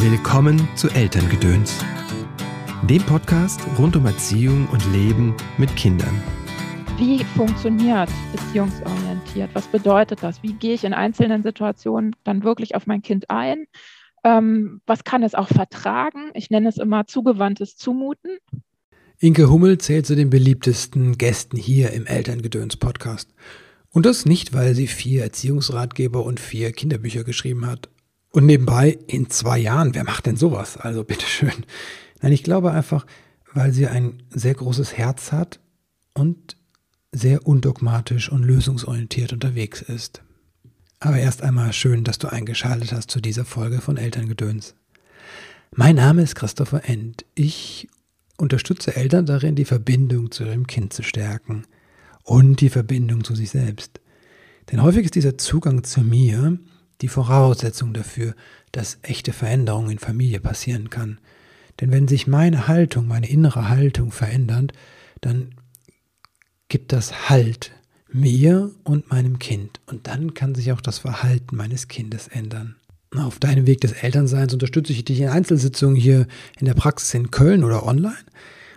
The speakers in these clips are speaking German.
Willkommen zu Elterngedöns, dem Podcast rund um Erziehung und Leben mit Kindern. Wie funktioniert beziehungsorientiert? Was bedeutet das? Wie gehe ich in einzelnen Situationen dann wirklich auf mein Kind ein? Ähm, was kann es auch vertragen? Ich nenne es immer zugewandtes Zumuten. Inke Hummel zählt zu den beliebtesten Gästen hier im Elterngedöns-Podcast. Und das nicht, weil sie vier Erziehungsratgeber und vier Kinderbücher geschrieben hat. Und nebenbei, in zwei Jahren, wer macht denn sowas? Also bitteschön. Nein, ich glaube einfach, weil sie ein sehr großes Herz hat und sehr undogmatisch und lösungsorientiert unterwegs ist. Aber erst einmal schön, dass du eingeschaltet hast zu dieser Folge von Elterngedöns. Mein Name ist Christopher End. Ich unterstütze Eltern darin, die Verbindung zu ihrem Kind zu stärken und die Verbindung zu sich selbst. Denn häufig ist dieser Zugang zu mir die Voraussetzung dafür, dass echte Veränderung in Familie passieren kann. Denn wenn sich meine Haltung, meine innere Haltung verändert, dann gibt das Halt mir und meinem Kind. Und dann kann sich auch das Verhalten meines Kindes ändern. Auf deinem Weg des Elternseins unterstütze ich dich in Einzelsitzungen hier in der Praxis in Köln oder online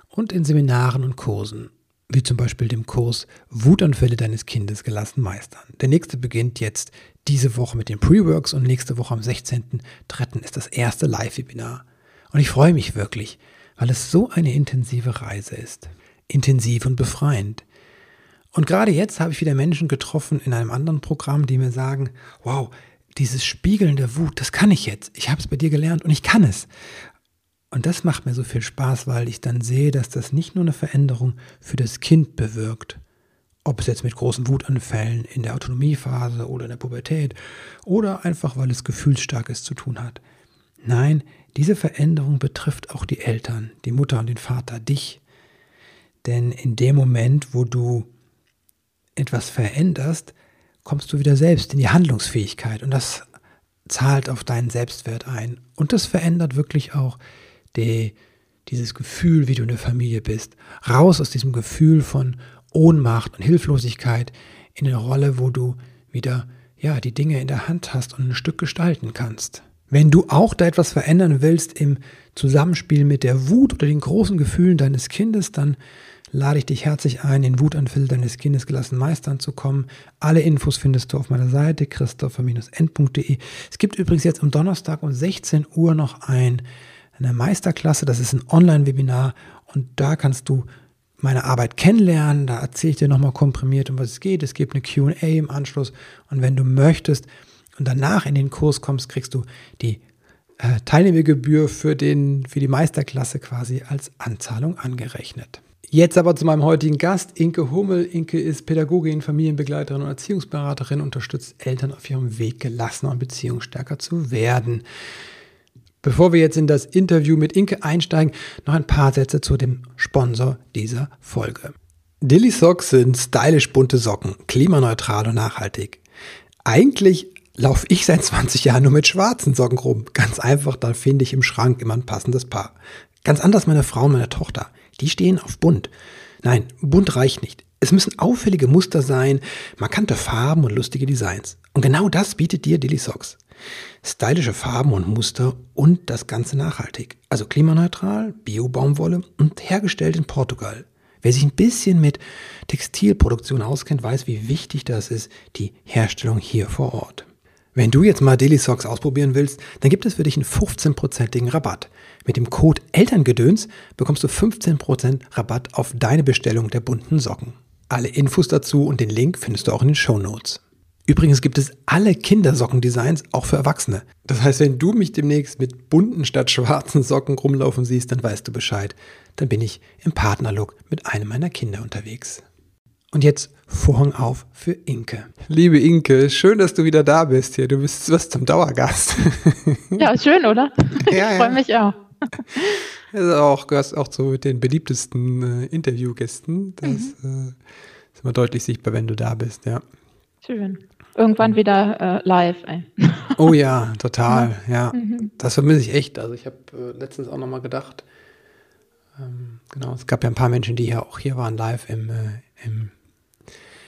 und in Seminaren und Kursen, wie zum Beispiel dem Kurs Wutanfälle deines Kindes gelassen meistern. Der nächste beginnt jetzt diese Woche mit den Pre-Works und nächste Woche am 16.03. ist das erste Live-Webinar. Und ich freue mich wirklich, weil es so eine intensive Reise ist. Intensiv und befreiend. Und gerade jetzt habe ich wieder Menschen getroffen in einem anderen Programm, die mir sagen, wow, dieses Spiegeln der Wut, das kann ich jetzt. Ich habe es bei dir gelernt und ich kann es. Und das macht mir so viel Spaß, weil ich dann sehe, dass das nicht nur eine Veränderung für das Kind bewirkt, ob es jetzt mit großen Wutanfällen in der Autonomiephase oder in der Pubertät oder einfach weil es gefühlsstarkes zu tun hat. Nein, diese Veränderung betrifft auch die Eltern, die Mutter und den Vater, dich. Denn in dem Moment, wo du etwas veränderst, kommst du wieder selbst in die Handlungsfähigkeit und das zahlt auf deinen Selbstwert ein. Und das verändert wirklich auch die, dieses Gefühl, wie du in der Familie bist. Raus aus diesem Gefühl von Ohnmacht und Hilflosigkeit in eine Rolle, wo du wieder ja, die Dinge in der Hand hast und ein Stück gestalten kannst. Wenn du auch da etwas verändern willst im Zusammenspiel mit der Wut oder den großen Gefühlen deines Kindes, dann lade ich dich herzlich ein, in Wutanfall deines Kindes gelassen meistern zu kommen. Alle Infos findest du auf meiner Seite christopher-end.de. Es gibt übrigens jetzt am Donnerstag um 16 Uhr noch ein, eine Meisterklasse, das ist ein Online-Webinar und da kannst du meine Arbeit kennenlernen. Da erzähle ich dir nochmal komprimiert, um was es geht. Es gibt eine QA im Anschluss. Und wenn du möchtest und danach in den Kurs kommst, kriegst du die äh, Teilnehmergebühr für, den, für die Meisterklasse quasi als Anzahlung angerechnet. Jetzt aber zu meinem heutigen Gast, Inke Hummel. Inke ist Pädagogin, Familienbegleiterin und Erziehungsberaterin, unterstützt Eltern auf ihrem Weg, gelassener und beziehungsstärker zu werden. Bevor wir jetzt in das Interview mit Inke einsteigen, noch ein paar Sätze zu dem Sponsor dieser Folge. Dilly Socks sind stylisch bunte Socken, klimaneutral und nachhaltig. Eigentlich laufe ich seit 20 Jahren nur mit schwarzen Socken rum. Ganz einfach, da finde ich im Schrank immer ein passendes Paar. Ganz anders meine Frau und meine Tochter. Die stehen auf bunt. Nein, bunt reicht nicht. Es müssen auffällige Muster sein, markante Farben und lustige Designs. Und genau das bietet dir Dilly Socks. Stylische Farben und Muster und das Ganze nachhaltig. Also klimaneutral, Bio-Baumwolle und hergestellt in Portugal. Wer sich ein bisschen mit Textilproduktion auskennt, weiß, wie wichtig das ist, die Herstellung hier vor Ort. Wenn du jetzt mal Daily Socks ausprobieren willst, dann gibt es für dich einen 15%igen Rabatt. Mit dem Code Elterngedöns bekommst du 15% Rabatt auf deine Bestellung der bunten Socken. Alle Infos dazu und den Link findest du auch in den Show Notes. Übrigens gibt es alle Kindersockendesigns auch für Erwachsene. Das heißt, wenn du mich demnächst mit bunten statt schwarzen Socken rumlaufen siehst, dann weißt du Bescheid. Dann bin ich im Partnerlook mit einem meiner Kinder unterwegs. Und jetzt Vorhang auf für Inke. Liebe Inke, schön, dass du wieder da bist hier. Du bist was zum Dauergast. Ja, schön, oder? Ja, ich freue mich auch. Also auch, gehörst auch zu den beliebtesten äh, Interviewgästen. Das mhm. äh, ist immer deutlich sichtbar, wenn du da bist, ja. Schön. Irgendwann wieder äh, live. Ey. Oh ja, total. Ja, mhm. das vermisse ich echt. Also ich habe äh, letztens auch nochmal gedacht, ähm, genau, es gab ja ein paar Menschen, die ja auch hier waren live im, äh, im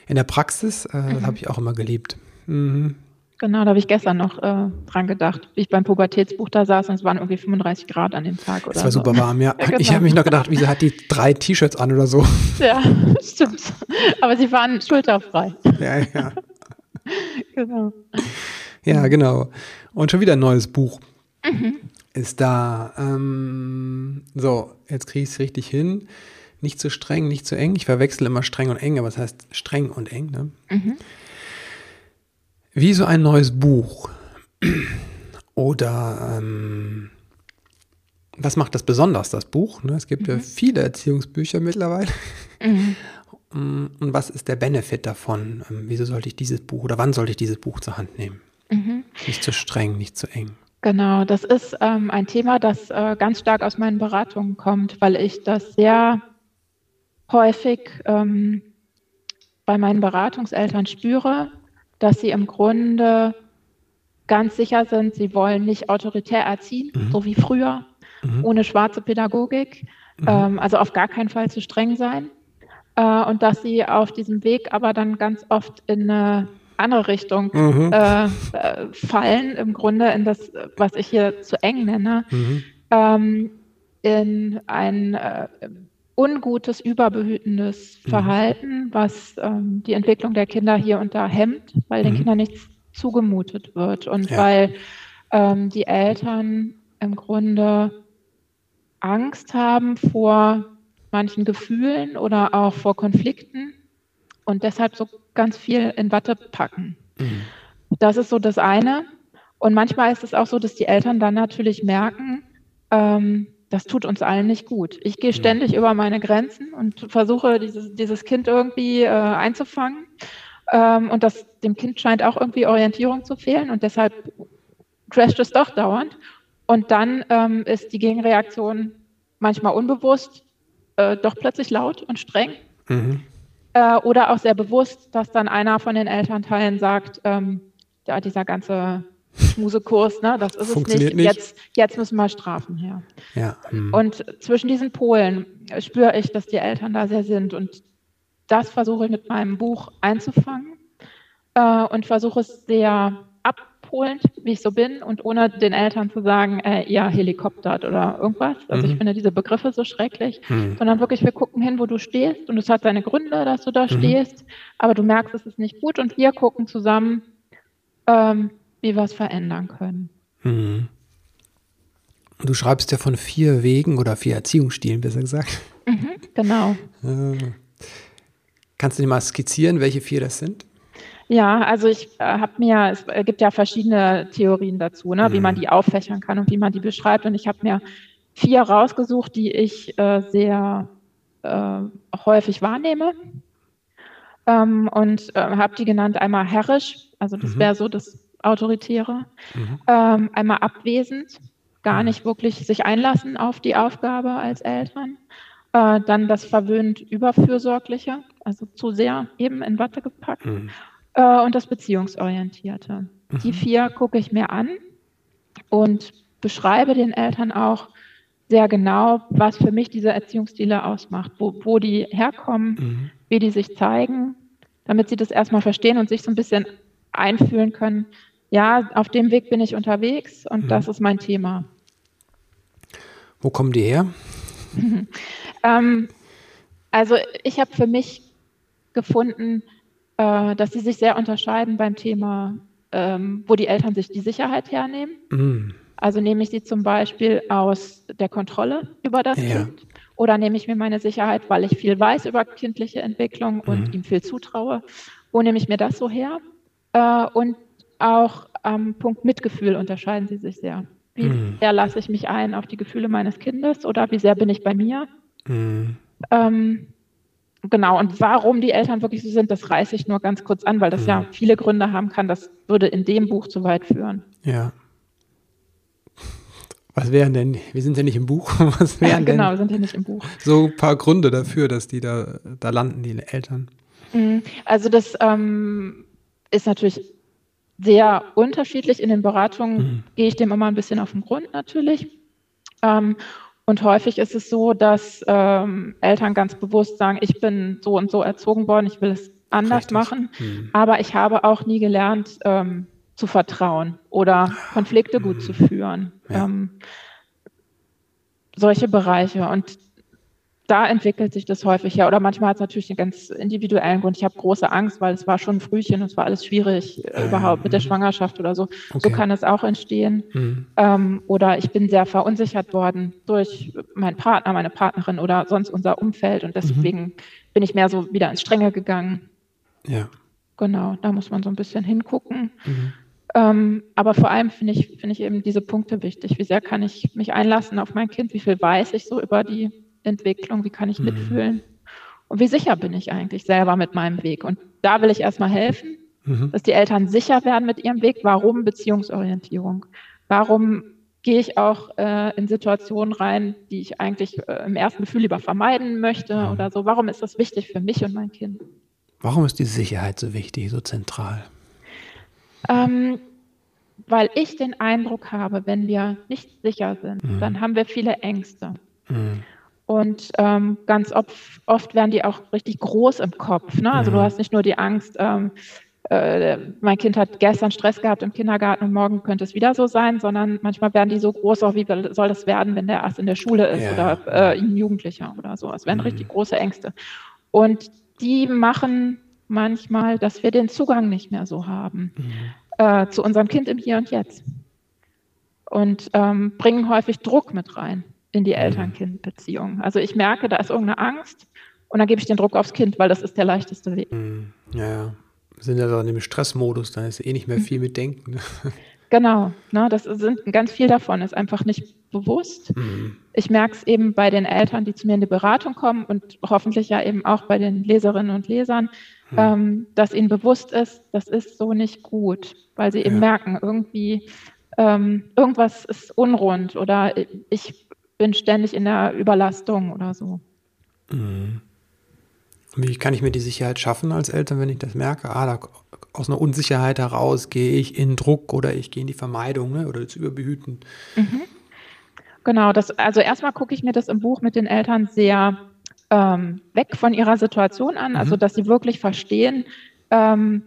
in der Praxis. Äh, mhm. Das habe ich auch immer geliebt. Mhm. Genau, da habe ich gestern noch äh, dran gedacht, wie ich beim Pubertätsbuch da saß und es waren irgendwie 35 Grad an dem Tag. Oder das war so. super warm, ja. ja genau. Ich habe mich noch gedacht, wieso hat die drei T-Shirts an oder so? Ja, stimmt. Aber sie waren schulterfrei. Ja, ja. Genau. Ja, genau. Und schon wieder ein neues Buch mhm. ist da. Ähm, so, jetzt kriege ich es richtig hin. Nicht zu streng, nicht zu eng. Ich verwechsel immer streng und eng, aber es heißt streng und eng. Ne? Mhm. Wie so ein neues Buch. Oder ähm, was macht das besonders, das Buch? Ne? Es gibt mhm. ja viele Erziehungsbücher mittlerweile. Mhm. Und was ist der Benefit davon? Ähm, wieso sollte ich dieses Buch oder wann sollte ich dieses Buch zur Hand nehmen? Mhm. Nicht zu streng, nicht zu eng. Genau, das ist ähm, ein Thema, das äh, ganz stark aus meinen Beratungen kommt, weil ich das sehr häufig ähm, bei meinen Beratungseltern spüre, dass sie im Grunde ganz sicher sind, sie wollen nicht autoritär erziehen, mhm. so wie früher, mhm. ohne schwarze Pädagogik, mhm. ähm, also auf gar keinen Fall zu streng sein. Äh, und dass sie auf diesem Weg aber dann ganz oft in eine andere Richtung mhm. äh, äh, fallen, im Grunde in das, was ich hier zu eng nenne, mhm. ähm, in ein äh, ungutes, überbehütendes mhm. Verhalten, was ähm, die Entwicklung der Kinder hier und da hemmt, weil den mhm. Kindern nichts zugemutet wird und ja. weil ähm, die Eltern im Grunde Angst haben vor manchen Gefühlen oder auch vor Konflikten und deshalb so ganz viel in Watte packen. Mhm. Das ist so das eine. Und manchmal ist es auch so, dass die Eltern dann natürlich merken, ähm, das tut uns allen nicht gut. Ich gehe ständig mhm. über meine Grenzen und versuche, dieses, dieses Kind irgendwie äh, einzufangen. Ähm, und das, dem Kind scheint auch irgendwie Orientierung zu fehlen und deshalb crasht es doch dauernd. Und dann ähm, ist die Gegenreaktion manchmal unbewusst, äh, doch plötzlich laut und streng. Mhm. Äh, oder auch sehr bewusst, dass dann einer von den Elternteilen sagt, ähm, ja, dieser ganze Schmusekurs, ne? das ist es nicht. nicht. Jetzt, jetzt müssen wir Strafen her. Ja. Hm. Und zwischen diesen Polen spüre ich, dass die Eltern da sehr sind. Und das versuche ich mit meinem Buch einzufangen äh, und versuche es sehr abholend, wie ich so bin, und ohne den Eltern zu sagen, äh, ihr helikoptert oder irgendwas. Also mhm. ich finde diese Begriffe so schrecklich, mhm. sondern wirklich, wir gucken hin, wo du stehst und es hat seine Gründe, dass du da mhm. stehst, aber du merkst, es ist nicht gut und wir gucken zusammen, ähm, wie wir es verändern können. Mhm. Du schreibst ja von vier Wegen oder vier Erziehungsstilen, besser gesagt. Mhm, genau. Äh, kannst du dir mal skizzieren, welche vier das sind? Ja, also ich äh, habe mir, es gibt ja verschiedene Theorien dazu, ne, mhm. wie man die auffächern kann und wie man die beschreibt. Und ich habe mir vier rausgesucht, die ich äh, sehr äh, häufig wahrnehme. Ähm, und äh, habe die genannt einmal herrisch, also das mhm. wäre so das Autoritäre, mhm. ähm, einmal abwesend, gar mhm. nicht wirklich sich einlassen auf die Aufgabe als Eltern. Äh, dann das verwöhnt Überfürsorgliche, also zu sehr eben in Watte gepackt. Mhm. Äh, und das Beziehungsorientierte. Die mhm. vier gucke ich mir an und beschreibe den Eltern auch sehr genau, was für mich diese Erziehungsstile ausmacht, wo, wo die herkommen, mhm. wie die sich zeigen, damit sie das erstmal verstehen und sich so ein bisschen einfühlen können, ja, auf dem Weg bin ich unterwegs und mhm. das ist mein Thema. Wo kommen die her? ähm, also ich habe für mich gefunden, äh, dass sie sich sehr unterscheiden beim Thema, ähm, wo die Eltern sich die Sicherheit hernehmen. Mhm. Also nehme ich sie zum Beispiel aus der Kontrolle über das ja. Kind oder nehme ich mir meine Sicherheit, weil ich viel weiß über kindliche Entwicklung und mhm. ihm viel zutraue. Wo nehme ich mir das so her? Äh, und auch am Punkt Mitgefühl unterscheiden sie sich sehr. Wie mhm. sehr lasse ich mich ein auf die Gefühle meines Kindes oder wie sehr bin ich bei mir? Mhm. Ähm, genau, und warum die Eltern wirklich so sind, das reiße ich nur ganz kurz an, weil das mhm. ja viele Gründe haben kann. Das würde in dem Buch zu weit führen. Ja. Was wären denn, wir sind ja nicht im Buch, was wären genau, wir sind ja nicht im Buch. So ein paar Gründe dafür, dass die da, da landen, die Eltern? Mhm. Also das ähm, ist natürlich sehr unterschiedlich. In den Beratungen mhm. gehe ich dem immer ein bisschen auf den Grund natürlich. Ähm, und häufig ist es so, dass ähm, Eltern ganz bewusst sagen, ich bin so und so erzogen worden, ich will es anders Richtig. machen. Mhm. Aber ich habe auch nie gelernt, ähm, zu vertrauen oder Konflikte gut zu führen. Ja. Ähm, solche Bereiche. Und da entwickelt sich das häufig ja. Oder manchmal hat es natürlich einen ganz individuellen Grund. Ich habe große Angst, weil es war schon ein Frühchen und es war alles schwierig äh, überhaupt mit der mhm. Schwangerschaft oder so. Okay. So kann es auch entstehen. Mhm. Ähm, oder ich bin sehr verunsichert worden durch meinen Partner, meine Partnerin oder sonst unser Umfeld. Und deswegen mhm. bin ich mehr so wieder ins Strenge gegangen. Ja. Genau, da muss man so ein bisschen hingucken. Mhm. Ähm, aber vor allem finde ich, finde ich eben diese Punkte wichtig. Wie sehr kann ich mich einlassen auf mein Kind? Wie viel weiß ich so über die Entwicklung? Wie kann ich mhm. mitfühlen? Und wie sicher bin ich eigentlich selber mit meinem Weg? Und da will ich erstmal helfen, mhm. dass die Eltern sicher werden mit ihrem Weg. Warum Beziehungsorientierung? Warum gehe ich auch äh, in Situationen rein, die ich eigentlich äh, im ersten Gefühl lieber vermeiden möchte mhm. oder so? Warum ist das wichtig für mich und mein Kind? Warum ist die Sicherheit so wichtig, so zentral? Ähm, weil ich den Eindruck habe, wenn wir nicht sicher sind, mhm. dann haben wir viele Ängste. Mhm. Und ähm, ganz oft, oft, werden die auch richtig groß im Kopf. Ne? Also mhm. du hast nicht nur die Angst, ähm, äh, mein Kind hat gestern Stress gehabt im Kindergarten und morgen könnte es wieder so sein, sondern manchmal werden die so groß, auch wie soll das werden, wenn der erst in der Schule ist ja. oder äh, ein Jugendlicher oder so. Es werden mhm. richtig große Ängste. Und die machen manchmal, dass wir den Zugang nicht mehr so haben mhm. äh, zu unserem Kind im Hier und Jetzt. Und ähm, bringen häufig Druck mit rein in die mhm. Eltern-Kind-Beziehung. Also ich merke, da ist irgendeine Angst und dann gebe ich den Druck aufs Kind, weil das ist der leichteste Weg. Mhm. Ja, ja. Wir sind ja so in dem Stressmodus, da ist eh nicht mehr mhm. viel mit Denken. Genau, ne, das sind ganz viel davon, ist einfach nicht bewusst. Mhm. Ich merke es eben bei den Eltern, die zu mir in die Beratung kommen und hoffentlich ja eben auch bei den Leserinnen und Lesern, mhm. ähm, dass ihnen bewusst ist, das ist so nicht gut, weil sie eben ja. merken, irgendwie ähm, irgendwas ist unrund oder ich bin ständig in der Überlastung oder so. Mhm. Wie kann ich mir die Sicherheit schaffen als Eltern, wenn ich das merke? Ah, da, aus einer Unsicherheit heraus gehe ich in Druck oder ich gehe in die Vermeidung ne? oder das Überbehüten. Mhm. Genau, das, also erstmal gucke ich mir das im Buch mit den Eltern sehr ähm, weg von ihrer Situation an, also mhm. dass sie wirklich verstehen, ähm,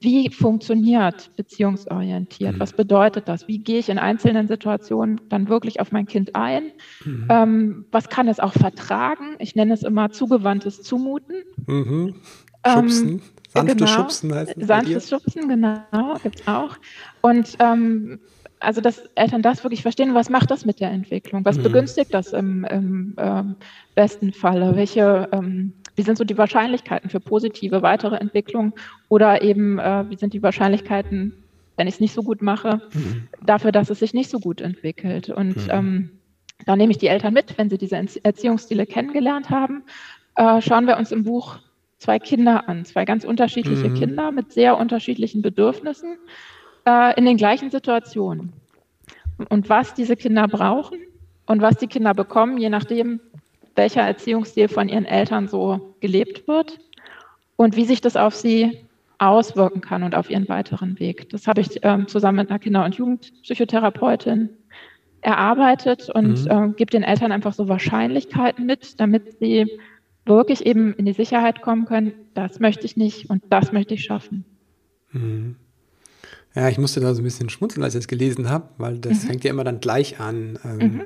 wie funktioniert beziehungsorientiert? Mhm. Was bedeutet das? Wie gehe ich in einzelnen Situationen dann wirklich auf mein Kind ein? Mhm. Ähm, was kann es auch vertragen? Ich nenne es immer zugewandtes Zumuten. Mhm. Schubsen. Ähm, Sanftes genau. Schubsen heißt es. Sanftes Schubsen, genau, gibt es auch. Und ähm, also, dass Eltern das wirklich verstehen, was macht das mit der Entwicklung? Was mhm. begünstigt das im, im ähm, besten Falle? Welche ähm, wie sind so die Wahrscheinlichkeiten für positive weitere Entwicklung oder eben, äh, wie sind die Wahrscheinlichkeiten, wenn ich es nicht so gut mache, mhm. dafür, dass es sich nicht so gut entwickelt. Und mhm. ähm, da nehme ich die Eltern mit, wenn sie diese Erziehungsstile kennengelernt haben. Äh, schauen wir uns im Buch zwei Kinder an, zwei ganz unterschiedliche mhm. Kinder mit sehr unterschiedlichen Bedürfnissen äh, in den gleichen Situationen. Und was diese Kinder brauchen und was die Kinder bekommen, je nachdem, welcher Erziehungsstil von ihren Eltern so gelebt wird und wie sich das auf sie auswirken kann und auf ihren weiteren Weg. Das habe ich ähm, zusammen mit einer Kinder- und Jugendpsychotherapeutin erarbeitet und mhm. äh, gebe den Eltern einfach so Wahrscheinlichkeiten mit, damit sie wirklich eben in die Sicherheit kommen können, das möchte ich nicht und das möchte ich schaffen. Mhm. Ja, ich musste da so ein bisschen schmunzeln, als ich das gelesen habe, weil das mhm. fängt ja immer dann gleich an. Ähm, mhm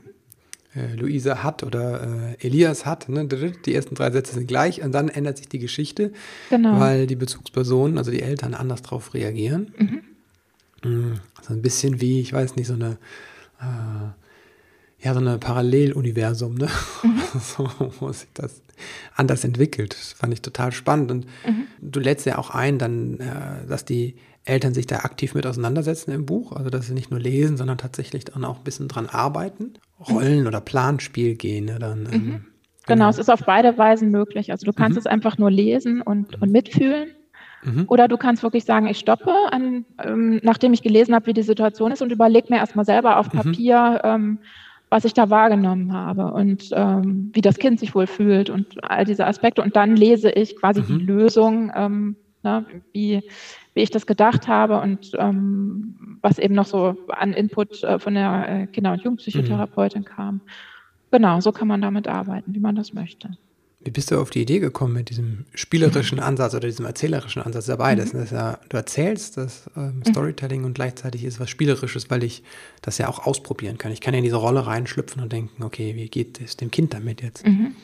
äh, Luisa hat oder äh, Elias hat. Ne? Die ersten drei Sätze sind gleich und dann ändert sich die Geschichte, genau. weil die Bezugspersonen, also die Eltern, anders darauf reagieren. Mhm. Also ein bisschen wie, ich weiß nicht, so eine äh, ja, so eine Paralleluniversum, ne? Mhm. so, wo sich das anders entwickelt. Das fand ich total spannend. Und mhm. du lädst ja auch ein, dann, äh, dass die Eltern sich da aktiv mit auseinandersetzen im Buch. Also, dass sie nicht nur lesen, sondern tatsächlich dann auch ein bisschen dran arbeiten. Rollen- oder Planspiel gehen. Ne? Dann, ähm, mhm. genau. genau. es ist auf beide Weisen möglich. Also, du kannst mhm. es einfach nur lesen und, und mitfühlen. Mhm. Oder du kannst wirklich sagen, ich stoppe, an, ähm, nachdem ich gelesen habe, wie die Situation ist und überlege mir erstmal selber auf mhm. Papier, ähm, was ich da wahrgenommen habe und ähm, wie das Kind sich wohl fühlt und all diese Aspekte. Und dann lese ich quasi mhm. die Lösung, ähm, ne, wie, wie ich das gedacht habe und ähm, was eben noch so an Input äh, von der äh, Kinder- und Jugendpsychotherapeutin mhm. kam. Genau, so kann man damit arbeiten, wie man das möchte. Wie bist du auf die Idee gekommen mit diesem spielerischen Ansatz oder diesem erzählerischen Ansatz dabei? Das, das ja, du erzählst das ähm, Storytelling und gleichzeitig ist was Spielerisches, weil ich das ja auch ausprobieren kann. Ich kann ja in diese Rolle reinschlüpfen und denken, okay, wie geht es dem Kind damit jetzt? Mhm.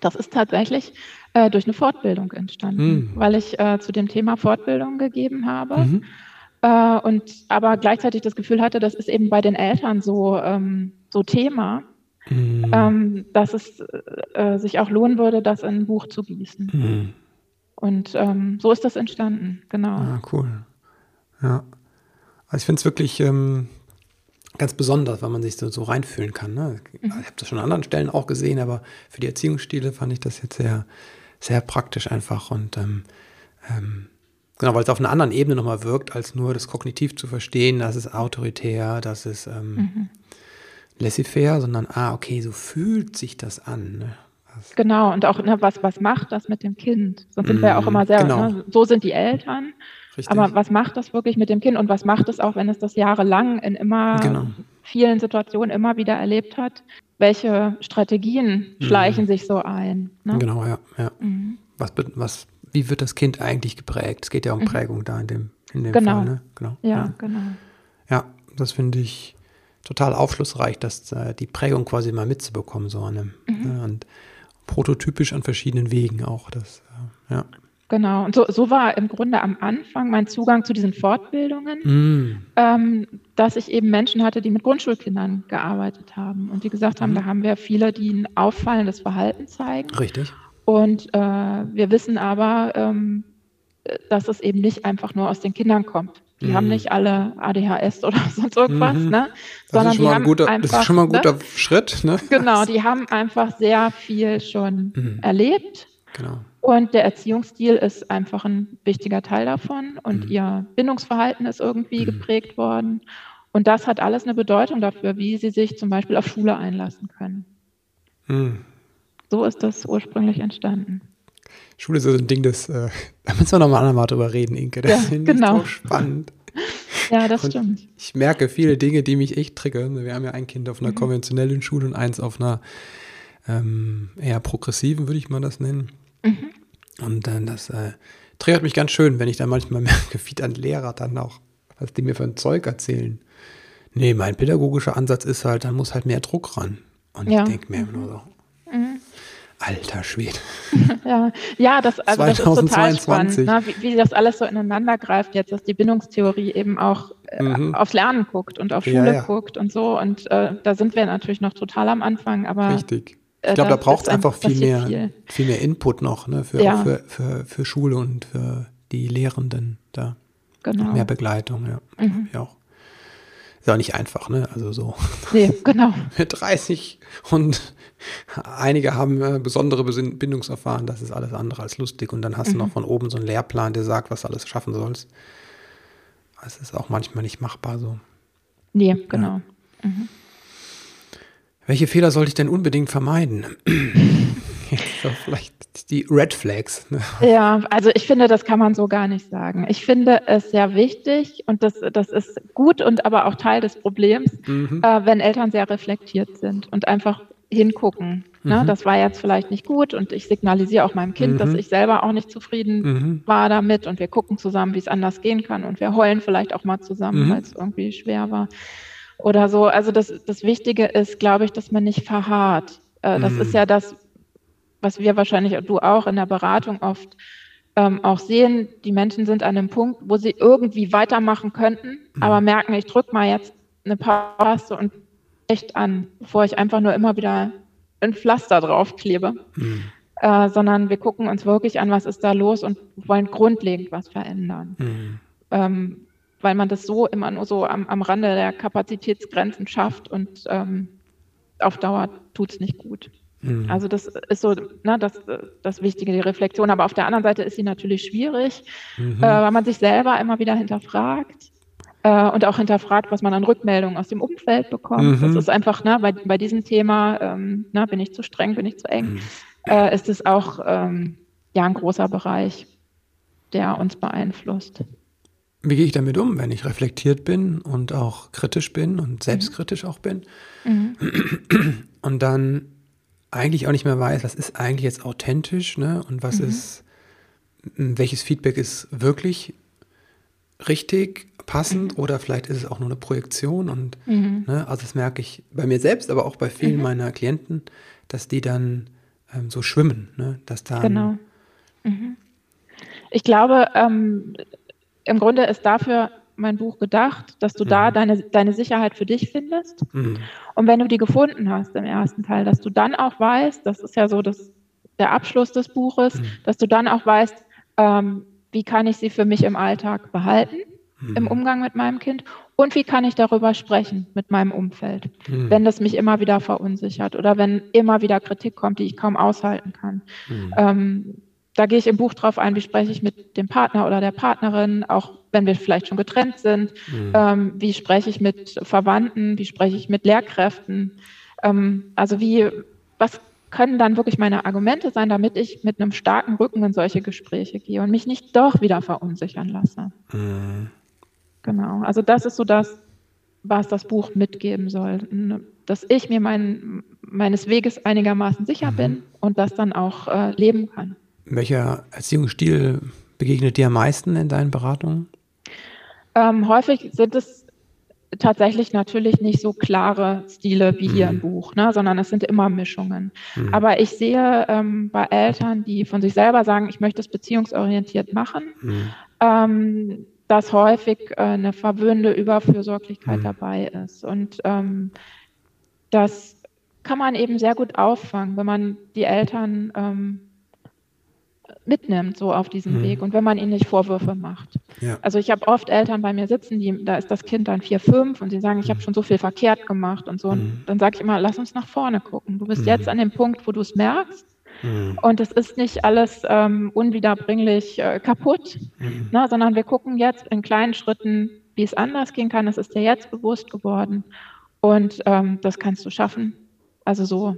Das ist tatsächlich äh, durch eine Fortbildung entstanden, mhm. weil ich äh, zu dem Thema Fortbildung gegeben habe. Mhm. Äh, und aber gleichzeitig das Gefühl hatte, das ist eben bei den Eltern so, ähm, so Thema mhm. ähm, dass es äh, sich auch lohnen würde, das in ein Buch zu gießen. Mhm. Und ähm, so ist das entstanden, genau. Ja, ah, cool. Ja. Also ich finde es wirklich ähm, ganz besonders, weil man sich so, so reinfühlen kann. Ne? Mhm. Ich habe das schon an anderen Stellen auch gesehen, aber für die Erziehungsstile fand ich das jetzt sehr, sehr praktisch einfach und ähm, ähm, Genau, weil es auf einer anderen Ebene nochmal wirkt, als nur das kognitiv zu verstehen, das ist autoritär, das ist ähm, mhm laissez-faire, sondern, ah, okay, so fühlt sich das an. Ne? Genau, und auch, ne, was, was macht das mit dem Kind? Sonst sind mm, wir ja auch immer sehr, genau. ne, so sind die Eltern. Richtig. Aber was macht das wirklich mit dem Kind und was macht es auch, wenn es das jahrelang in immer genau. Vielen Situationen immer wieder erlebt hat? Welche Strategien mm. schleichen sich so ein? Ne? Genau, ja. ja. Mm. Was, was, wie wird das Kind eigentlich geprägt? Es geht ja um mhm. Prägung da in dem, in dem genau. Fall. Ne? Genau. Ja, ja, genau. Ja, das finde ich total aufschlussreich, das, äh, die Prägung quasi mal mitzubekommen, so eine, mhm. ne, und prototypisch an verschiedenen Wegen auch. Das, äh, ja. Genau, und so, so war im Grunde am Anfang mein Zugang zu diesen Fortbildungen, mm. ähm, dass ich eben Menschen hatte, die mit Grundschulkindern gearbeitet haben und die gesagt haben, mm. da haben wir viele, die ein auffallendes Verhalten zeigen. Richtig. Und äh, wir wissen aber, ähm, dass es eben nicht einfach nur aus den Kindern kommt. Die mhm. haben nicht alle ADHS oder sonst irgendwas, mhm. ne? Sondern die haben guter, einfach, das ist schon mal ein guter ne? Schritt, ne? Genau, die haben einfach sehr viel schon mhm. erlebt. Genau. Und der Erziehungsstil ist einfach ein wichtiger Teil davon und mhm. ihr Bindungsverhalten ist irgendwie mhm. geprägt worden. Und das hat alles eine Bedeutung dafür, wie sie sich zum Beispiel auf Schule einlassen können. Mhm. So ist das ursprünglich entstanden. Schule ist so ein Ding, das, äh, da müssen wir noch mal andermal drüber reden, Inke. Das ja, finde genau. so spannend. Ja, das und stimmt. Ich merke viele Dinge, die mich echt triggern. Wir haben ja ein Kind auf einer mhm. konventionellen Schule und eins auf einer ähm, eher progressiven, würde ich mal das nennen. Mhm. Und dann das äh, triggert mich ganz schön, wenn ich dann manchmal merke, wie dann Lehrer dann auch, was die mir für ein Zeug erzählen. Nee, mein pädagogischer Ansatz ist halt, dann muss halt mehr Druck ran. Und ja. ich denke mir immer nur so, mhm. Alter Schwede. ja, ja das, also das ist total spannend, ne? wie, wie, das alles so ineinander greift jetzt, dass die Bindungstheorie eben auch äh, mhm. aufs Lernen guckt und auf Schule ja. guckt und so. Und äh, da sind wir natürlich noch total am Anfang, aber. Richtig. Äh, ich glaube, da, braucht es einfach viel mehr, viel. viel. mehr Input noch ne? für, ja. für, für, für Schule und für die Lehrenden da. Genau. Mehr Begleitung, ja. Mhm. ja auch. Ist auch nicht einfach, ne? Also so. Nee, genau. Mit 30 und einige haben äh, besondere Bindungserfahren, das ist alles andere als lustig. Und dann hast mhm. du noch mhm. von oben so einen Lehrplan, der sagt, was du alles schaffen sollst. Das ist auch manchmal nicht machbar so. Nee, genau. Ja. Mhm. Welche Fehler sollte ich denn unbedingt vermeiden? vielleicht die Red Flags. Ne? Ja, also ich finde, das kann man so gar nicht sagen. Ich finde es sehr wichtig und das, das ist gut und aber auch Teil des Problems, mhm. äh, wenn Eltern sehr reflektiert sind und einfach hingucken. Ne? Mhm. Das war jetzt vielleicht nicht gut und ich signalisiere auch meinem Kind, mhm. dass ich selber auch nicht zufrieden mhm. war damit und wir gucken zusammen, wie es anders gehen kann und wir heulen vielleicht auch mal zusammen, mhm. weil es irgendwie schwer war oder so. Also das, das Wichtige ist, glaube ich, dass man nicht verharrt. Äh, das ist mhm. ja das, was wir wahrscheinlich, du auch in der Beratung oft ähm, auch sehen. Die Menschen sind an einem Punkt, wo sie irgendwie weitermachen könnten, mhm. aber merken, ich drücke mal jetzt eine Pause und echt an, bevor ich einfach nur immer wieder ein Pflaster draufklebe. Mhm. Äh, sondern wir gucken uns wirklich an, was ist da los und wollen grundlegend was verändern. Mhm. Ähm, weil man das so immer nur so am, am Rande der Kapazitätsgrenzen schafft und ähm, auf Dauer tut es nicht gut. Mhm. Also das ist so ne, das, das Wichtige, die Reflexion. Aber auf der anderen Seite ist sie natürlich schwierig, mhm. äh, weil man sich selber immer wieder hinterfragt äh, und auch hinterfragt, was man an Rückmeldungen aus dem Umfeld bekommt. Mhm. Das ist einfach, ne, bei, bei diesem Thema, ähm, ne, bin ich zu streng, bin ich zu eng, mhm. äh, ist es auch ähm, ja ein großer Bereich, der uns beeinflusst. Wie gehe ich damit um, wenn ich reflektiert bin und auch kritisch bin und selbstkritisch auch bin? Mhm. Und dann eigentlich auch nicht mehr weiß, was ist eigentlich jetzt authentisch, ne? Und was mhm. ist, welches Feedback ist wirklich richtig, passend mhm. oder vielleicht ist es auch nur eine Projektion und mhm. ne, also das merke ich bei mir selbst, aber auch bei vielen mhm. meiner Klienten, dass die dann ähm, so schwimmen, ne? dass dann genau. Mhm. Ich glaube, ähm, im Grunde ist dafür mein Buch gedacht, dass du da mhm. deine, deine Sicherheit für dich findest. Mhm. Und wenn du die gefunden hast im ersten Teil, dass du dann auch weißt, das ist ja so das, der Abschluss des Buches, dass du dann auch weißt, ähm, wie kann ich sie für mich im Alltag behalten, mhm. im Umgang mit meinem Kind und wie kann ich darüber sprechen mit meinem Umfeld, mhm. wenn das mich immer wieder verunsichert oder wenn immer wieder Kritik kommt, die ich kaum aushalten kann. Mhm. Ähm, da gehe ich im Buch drauf ein, wie spreche ich mit dem Partner oder der Partnerin, auch wenn wir vielleicht schon getrennt sind, mhm. ähm, wie spreche ich mit Verwandten, wie spreche ich mit Lehrkräften, ähm, also wie, was können dann wirklich meine Argumente sein, damit ich mit einem starken Rücken in solche Gespräche gehe und mich nicht doch wieder verunsichern lasse. Mhm. Genau, also das ist so das, was das Buch mitgeben soll, dass ich mir mein, meines Weges einigermaßen sicher mhm. bin und das dann auch äh, leben kann. Welcher Erziehungsstil begegnet dir am meisten in deinen Beratungen? Ähm, häufig sind es tatsächlich natürlich nicht so klare Stile wie hier im mhm. Buch, ne, sondern es sind immer Mischungen. Mhm. Aber ich sehe ähm, bei Eltern, die von sich selber sagen, ich möchte es beziehungsorientiert machen, mhm. ähm, dass häufig äh, eine verwöhnende Überfürsorglichkeit mhm. dabei ist. Und ähm, das kann man eben sehr gut auffangen, wenn man die Eltern ähm, mitnimmt, so auf diesem mhm. Weg und wenn man ihnen nicht Vorwürfe macht. Ja. Also ich habe oft Eltern bei mir sitzen, die, da ist das Kind dann vier, fünf und sie sagen, ich habe mhm. schon so viel verkehrt gemacht und so. Und mhm. dann sage ich immer, lass uns nach vorne gucken. Du bist mhm. jetzt an dem Punkt, wo du es merkst. Mhm. Und es ist nicht alles ähm, unwiederbringlich äh, kaputt, mhm. ne, sondern wir gucken jetzt in kleinen Schritten, wie es anders gehen kann. Es ist dir jetzt bewusst geworden. Und ähm, das kannst du schaffen. Also so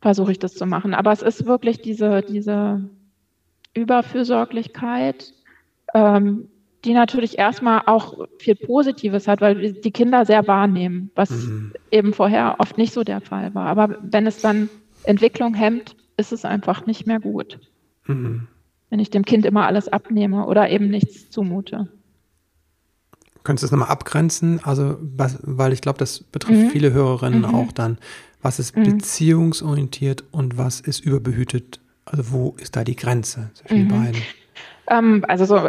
versuche ich das zu machen. Aber es ist wirklich diese, diese Überfürsorglichkeit, ähm, die natürlich erstmal auch viel Positives hat, weil die Kinder sehr wahrnehmen, was mhm. eben vorher oft nicht so der Fall war. Aber wenn es dann Entwicklung hemmt, ist es einfach nicht mehr gut. Mhm. Wenn ich dem Kind immer alles abnehme oder eben nichts zumute. Könntest du das nochmal abgrenzen? Also, was, weil ich glaube, das betrifft mhm. viele Hörerinnen mhm. auch dann. Was ist mhm. beziehungsorientiert und was ist überbehütet? Also, wo ist da die Grenze zwischen mhm. beiden? Ähm, also, so,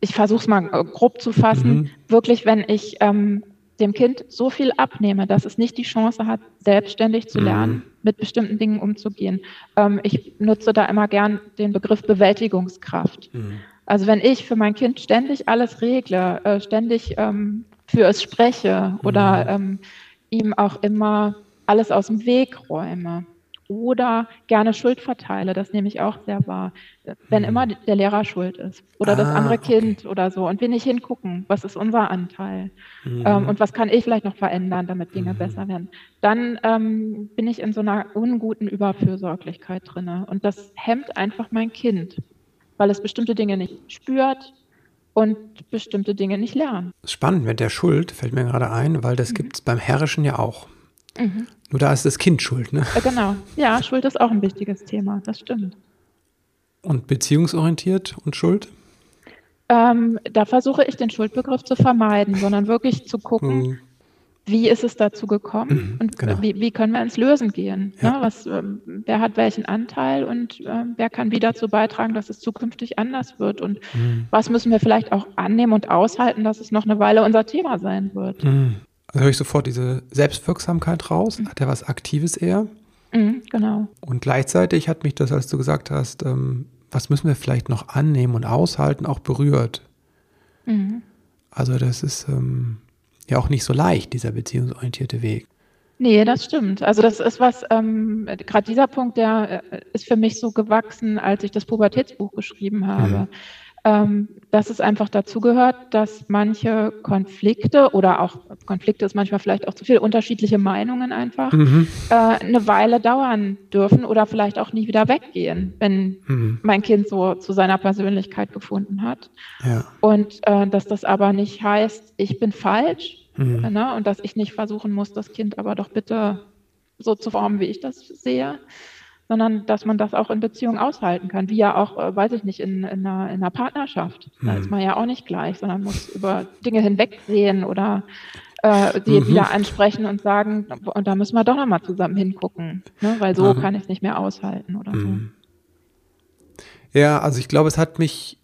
ich versuche es mal grob zu fassen. Mhm. Wirklich, wenn ich ähm, dem Kind so viel abnehme, dass es nicht die Chance hat, selbstständig zu lernen, mhm. mit bestimmten Dingen umzugehen. Ähm, ich nutze da immer gern den Begriff Bewältigungskraft. Mhm. Also wenn ich für mein Kind ständig alles regle, äh, ständig ähm, für es spreche oder mhm. ähm, ihm auch immer alles aus dem Weg räume oder gerne Schuld verteile, das nehme ich auch sehr wahr, wenn immer mhm. der Lehrer schuld ist oder ah, das andere okay. Kind oder so und wir nicht hingucken, was ist unser Anteil mhm. ähm, und was kann ich vielleicht noch verändern, damit Dinge mhm. besser werden, dann ähm, bin ich in so einer unguten Überfürsorglichkeit drin und das hemmt einfach mein Kind, weil es bestimmte Dinge nicht spürt, und bestimmte Dinge nicht lernt. Spannend mit der Schuld fällt mir gerade ein, weil das mhm. gibt es beim Herrischen ja auch. Mhm. Nur da ist das Kind schuld, ne? Äh, genau. Ja, Schuld ist auch ein wichtiges Thema, das stimmt. Und beziehungsorientiert und Schuld? Ähm, da versuche ich den Schuldbegriff zu vermeiden, sondern wirklich zu gucken, mhm. wie ist es dazu gekommen mhm, und genau. wie, wie, können wir ins Lösen gehen? Ja. Ne? Was, ähm, wer hat welchen Anteil und äh, wer kann wie dazu beitragen, dass es zukünftig anders wird? Und mhm. was müssen wir vielleicht auch annehmen und aushalten, dass es noch eine Weile unser Thema sein wird? Mhm. Da höre ich sofort diese Selbstwirksamkeit raus. Mhm. Hat er was Aktives eher? Mhm, genau. Und gleichzeitig hat mich das, als du gesagt hast, ähm, was müssen wir vielleicht noch annehmen und aushalten, auch berührt. Mhm. Also das ist ähm, ja auch nicht so leicht, dieser beziehungsorientierte Weg. Nee, das stimmt. Also das ist was, ähm, gerade dieser Punkt, der äh, ist für mich so gewachsen, als ich das Pubertätsbuch geschrieben habe. Mhm ähm, dass es einfach dazu gehört, dass manche Konflikte oder auch Konflikte ist manchmal vielleicht auch zu viel, unterschiedliche Meinungen einfach mhm. äh, eine Weile dauern dürfen oder vielleicht auch nie wieder weggehen, wenn mhm. mein Kind so zu seiner Persönlichkeit gefunden hat. Ja. Und äh, dass das aber nicht heißt, ich bin falsch mhm. ne, und dass ich nicht versuchen muss, das Kind aber doch bitte so zu formen, wie ich das sehe, sondern dass man das auch in Beziehungen aushalten kann, wie ja auch, äh, weiß ich nicht, in, in, einer, in einer Partnerschaft. Da ist mhm. man ja auch nicht gleich, sondern muss über Dinge hinwegsehen oder äh, die mhm. wieder ansprechen und sagen, und da müssen wir doch nochmal zusammen hingucken, ne? weil so mhm. kann ich es nicht mehr aushalten oder so. Mhm. Ja, also ich glaube, es hat mich,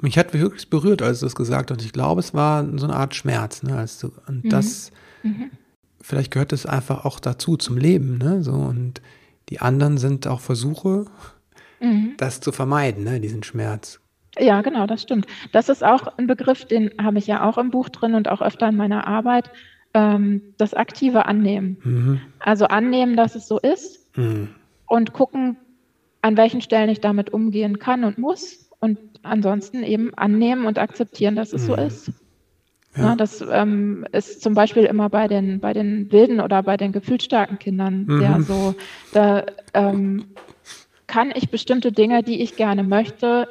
mich hat wirklich berührt, als du es gesagt hast. Ich glaube, es war so eine Art Schmerz, ne? Als du, und mhm. das, vielleicht gehört es einfach auch dazu, zum Leben, ne? So, und die anderen sind auch Versuche, mhm. das zu vermeiden, ne? Diesen Schmerz. Ja, genau, das stimmt. Das ist auch ein Begriff, den habe ich ja auch im Buch drin und auch öfter in meiner Arbeit. Ähm, das aktive Annehmen. Mhm. Also annehmen, dass es so ist mhm. und gucken, an welchen Stellen ich damit umgehen kann und muss und ansonsten eben annehmen und akzeptieren, dass es mhm. so ist. Ja. Ja, das ähm, ist zum Beispiel immer bei den, bei den wilden oder bei den gefühlsstarken Kindern mhm. sehr so. Da ähm, kann ich bestimmte Dinge, die ich gerne möchte,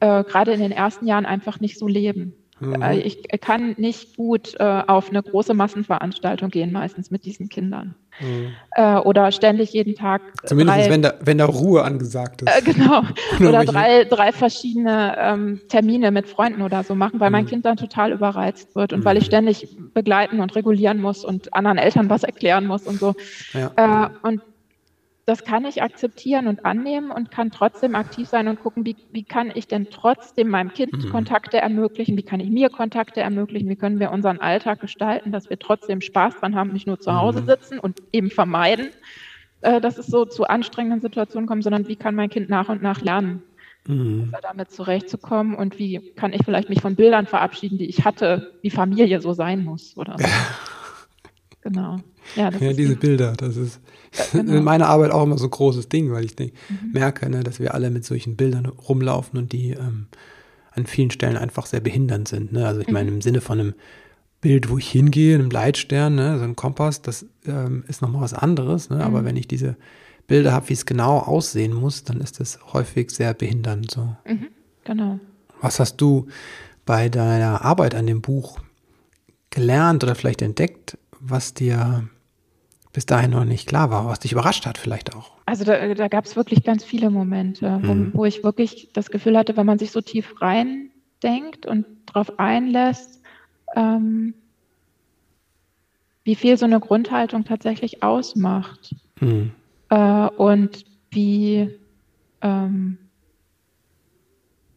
äh, gerade in den ersten Jahren einfach nicht so leben. Mhm. Äh, ich kann nicht gut äh, auf eine große Massenveranstaltung gehen, meistens mit diesen Kindern. Mhm. Äh, oder ständig jeden Tag. Zumindest drei, wenn, da, wenn da Ruhe angesagt ist. Äh, genau. oder drei, drei verschiedene ähm, Termine mit Freunden oder so machen, weil mhm. mein Kind dann total überreizt wird und weil ich mhm. ständig begleiten und regulieren muss und anderen Eltern was erklären muss und so. Ja. Äh, und das kann ich akzeptieren und annehmen und kann trotzdem aktiv sein und gucken, wie, wie kann ich denn trotzdem meinem Kind mhm. Kontakte ermöglichen, wie kann ich mir Kontakte ermöglichen, wie können wir unseren Alltag gestalten, dass wir trotzdem Spaß dran haben, nicht nur zu Hause mhm. sitzen und eben vermeiden, äh, dass es so zu anstrengenden Situationen kommt, sondern wie kann mein Kind nach und nach lernen, mhm. damit zurechtzukommen und wie kann ich vielleicht mich von Bildern verabschieden, die ich hatte, wie Familie so sein muss oder so. genau. Ja, ja diese Bilder, das ist genau. in meiner Arbeit auch immer so ein großes Ding, weil ich denke, mhm. merke, ne, dass wir alle mit solchen Bildern rumlaufen und die ähm, an vielen Stellen einfach sehr behindernd sind. Ne? Also ich mhm. meine, im Sinne von einem Bild, wo ich hingehe, einem Leitstern, ne, so ein Kompass, das ähm, ist nochmal was anderes. Ne? Mhm. Aber wenn ich diese Bilder habe, wie es genau aussehen muss, dann ist das häufig sehr behindernd. So. Mhm. Genau. Was hast du bei deiner Arbeit an dem Buch gelernt oder vielleicht entdeckt, was dir bis dahin noch nicht klar war, was dich überrascht hat vielleicht auch? Also da, da gab es wirklich ganz viele Momente, wo, mhm. wo, ich wirklich das Gefühl hatte, wenn man sich so tief rein denkt und darauf einlässt, ähm, wie viel so eine Grundhaltung tatsächlich ausmacht mhm. äh, und wie ähm,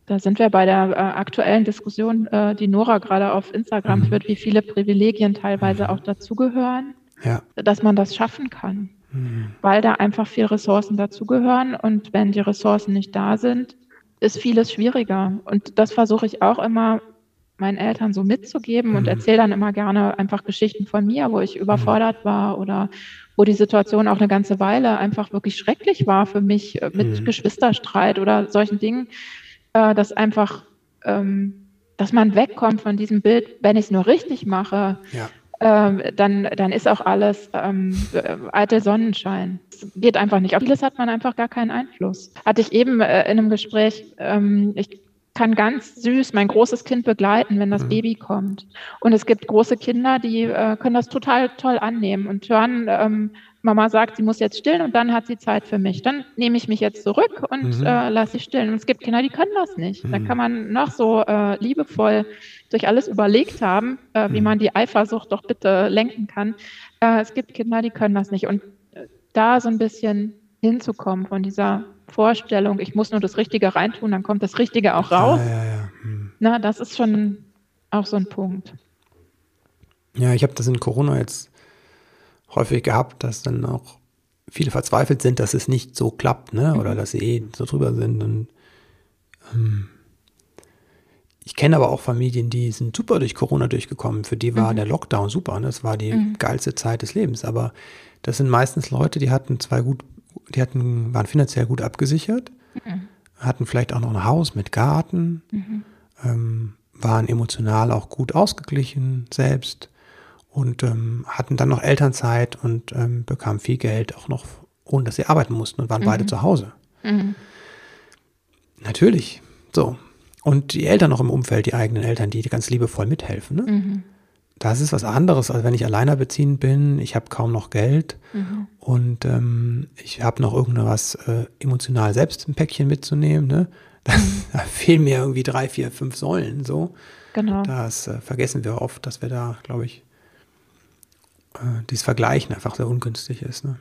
da sind wir bei der äh, aktuellen Diskussion, äh, die Nora gerade auf Instagram mhm. führt, wie viele Privilegien teilweise auch dazugehören ja. dass man das schaffen kann, mhm. weil da einfach viele Ressourcen dazugehören und wenn die Ressourcen nicht da sind, ist vieles schwieriger. Und das versuche ich auch immer meinen Eltern so mitzugeben mhm. und erzähle dann immer gerne einfach Geschichten von mir, wo ich überfordert war oder wo die Situation auch eine ganze Weile einfach wirklich schrecklich war für mich äh, mit mhm. Geschwisterstreit oder solchen Dingen, äh, dass einfach, ähm, dass man wegkommt von diesem Bild, wenn ich es nur richtig mache, ja ähm, dann, dann ist auch alles ähm, eitel Sonnenschein. Es geht einfach nicht. Auf vieles hat man einfach gar keinen Einfluss. Hatte ich eben äh, in einem Gespräch, ähm, ich kann ganz süß mein großes Kind begleiten, wenn das mhm. Baby kommt. Und es gibt große Kinder, die äh, können das total toll annehmen und hören, ähm, Mama sagt, sie muss jetzt stillen und dann hat sie Zeit für mich. Dann nehme ich mich jetzt zurück und mhm. äh, lasse sie stillen. Und es gibt Kinder, die können das nicht. Mhm. Da kann man noch so äh, liebevoll durch alles überlegt haben, äh, wie mhm. man die Eifersucht doch bitte lenken kann. Äh, es gibt Kinder, die können das nicht. Und äh, da so ein bisschen hinzukommen von dieser Vorstellung, ich muss nur das Richtige reintun, dann kommt das Richtige auch raus. Ja, ja, ja. Hm. Na, das ist schon auch so ein Punkt. Ja, ich habe das in Corona jetzt häufig gehabt, dass dann auch viele verzweifelt sind, dass es nicht so klappt, ne? Oder mhm. dass sie eh so drüber sind. Und ähm, ich kenne aber auch Familien, die sind super durch Corona durchgekommen. Für die war mhm. der Lockdown super. Ne? Das war die mhm. geilste Zeit des Lebens. Aber das sind meistens Leute, die hatten zwei gut, die hatten, waren finanziell gut abgesichert, mhm. hatten vielleicht auch noch ein Haus mit Garten, mhm. ähm, waren emotional auch gut ausgeglichen selbst und ähm, hatten dann noch Elternzeit und ähm, bekamen viel Geld auch noch, ohne dass sie arbeiten mussten und waren mhm. beide zu Hause. Mhm. Natürlich, so. Und die Eltern noch im Umfeld, die eigenen Eltern, die ganz liebevoll mithelfen. Ne? Mhm. das ist was anderes, als wenn ich alleinerbeziehend bin. Ich habe kaum noch Geld mhm. und ähm, ich habe noch irgendwas äh, emotional selbst ein Päckchen mitzunehmen. Ne? Da, mhm. da, fehlen mir irgendwie drei, vier, fünf Säulen so. Genau. Das äh, vergessen wir oft, dass wir da, glaube ich, äh, dieses Vergleichen einfach sehr ungünstig ist. Ne?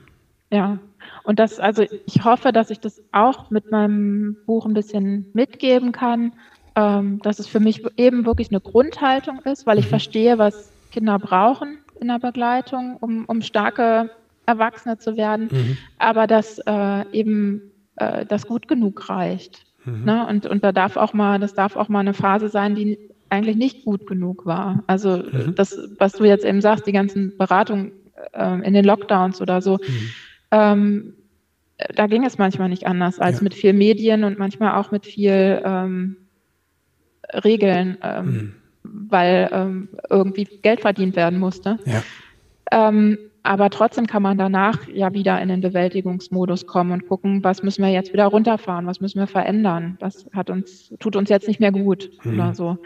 Ja, und das, also ich hoffe, dass ich das auch mit meinem Buch ein bisschen mitgeben kann, ähm, dass es für mich eben wirklich eine Grundhaltung ist, weil ich mhm. verstehe, was Kinder brauchen in der Begleitung, um, um starke Erwachsene zu werden, mhm. aber dass äh, eben äh, das gut genug reicht. Mhm. Ne? Und, und da darf auch mal, das darf auch mal eine Phase sein, die eigentlich nicht gut genug war. Also mhm. das, was du jetzt eben sagst, die ganzen Beratungen äh, in den Lockdowns oder so, mhm. ähm, da ging es manchmal nicht anders als ja. mit viel Medien und manchmal auch mit viel ähm, Regeln, ähm, mhm. weil ähm, irgendwie Geld verdient werden musste. Ja. Ähm, aber trotzdem kann man danach ja wieder in den Bewältigungsmodus kommen und gucken, was müssen wir jetzt wieder runterfahren, was müssen wir verändern, was hat uns, tut uns jetzt nicht mehr gut mhm. oder so.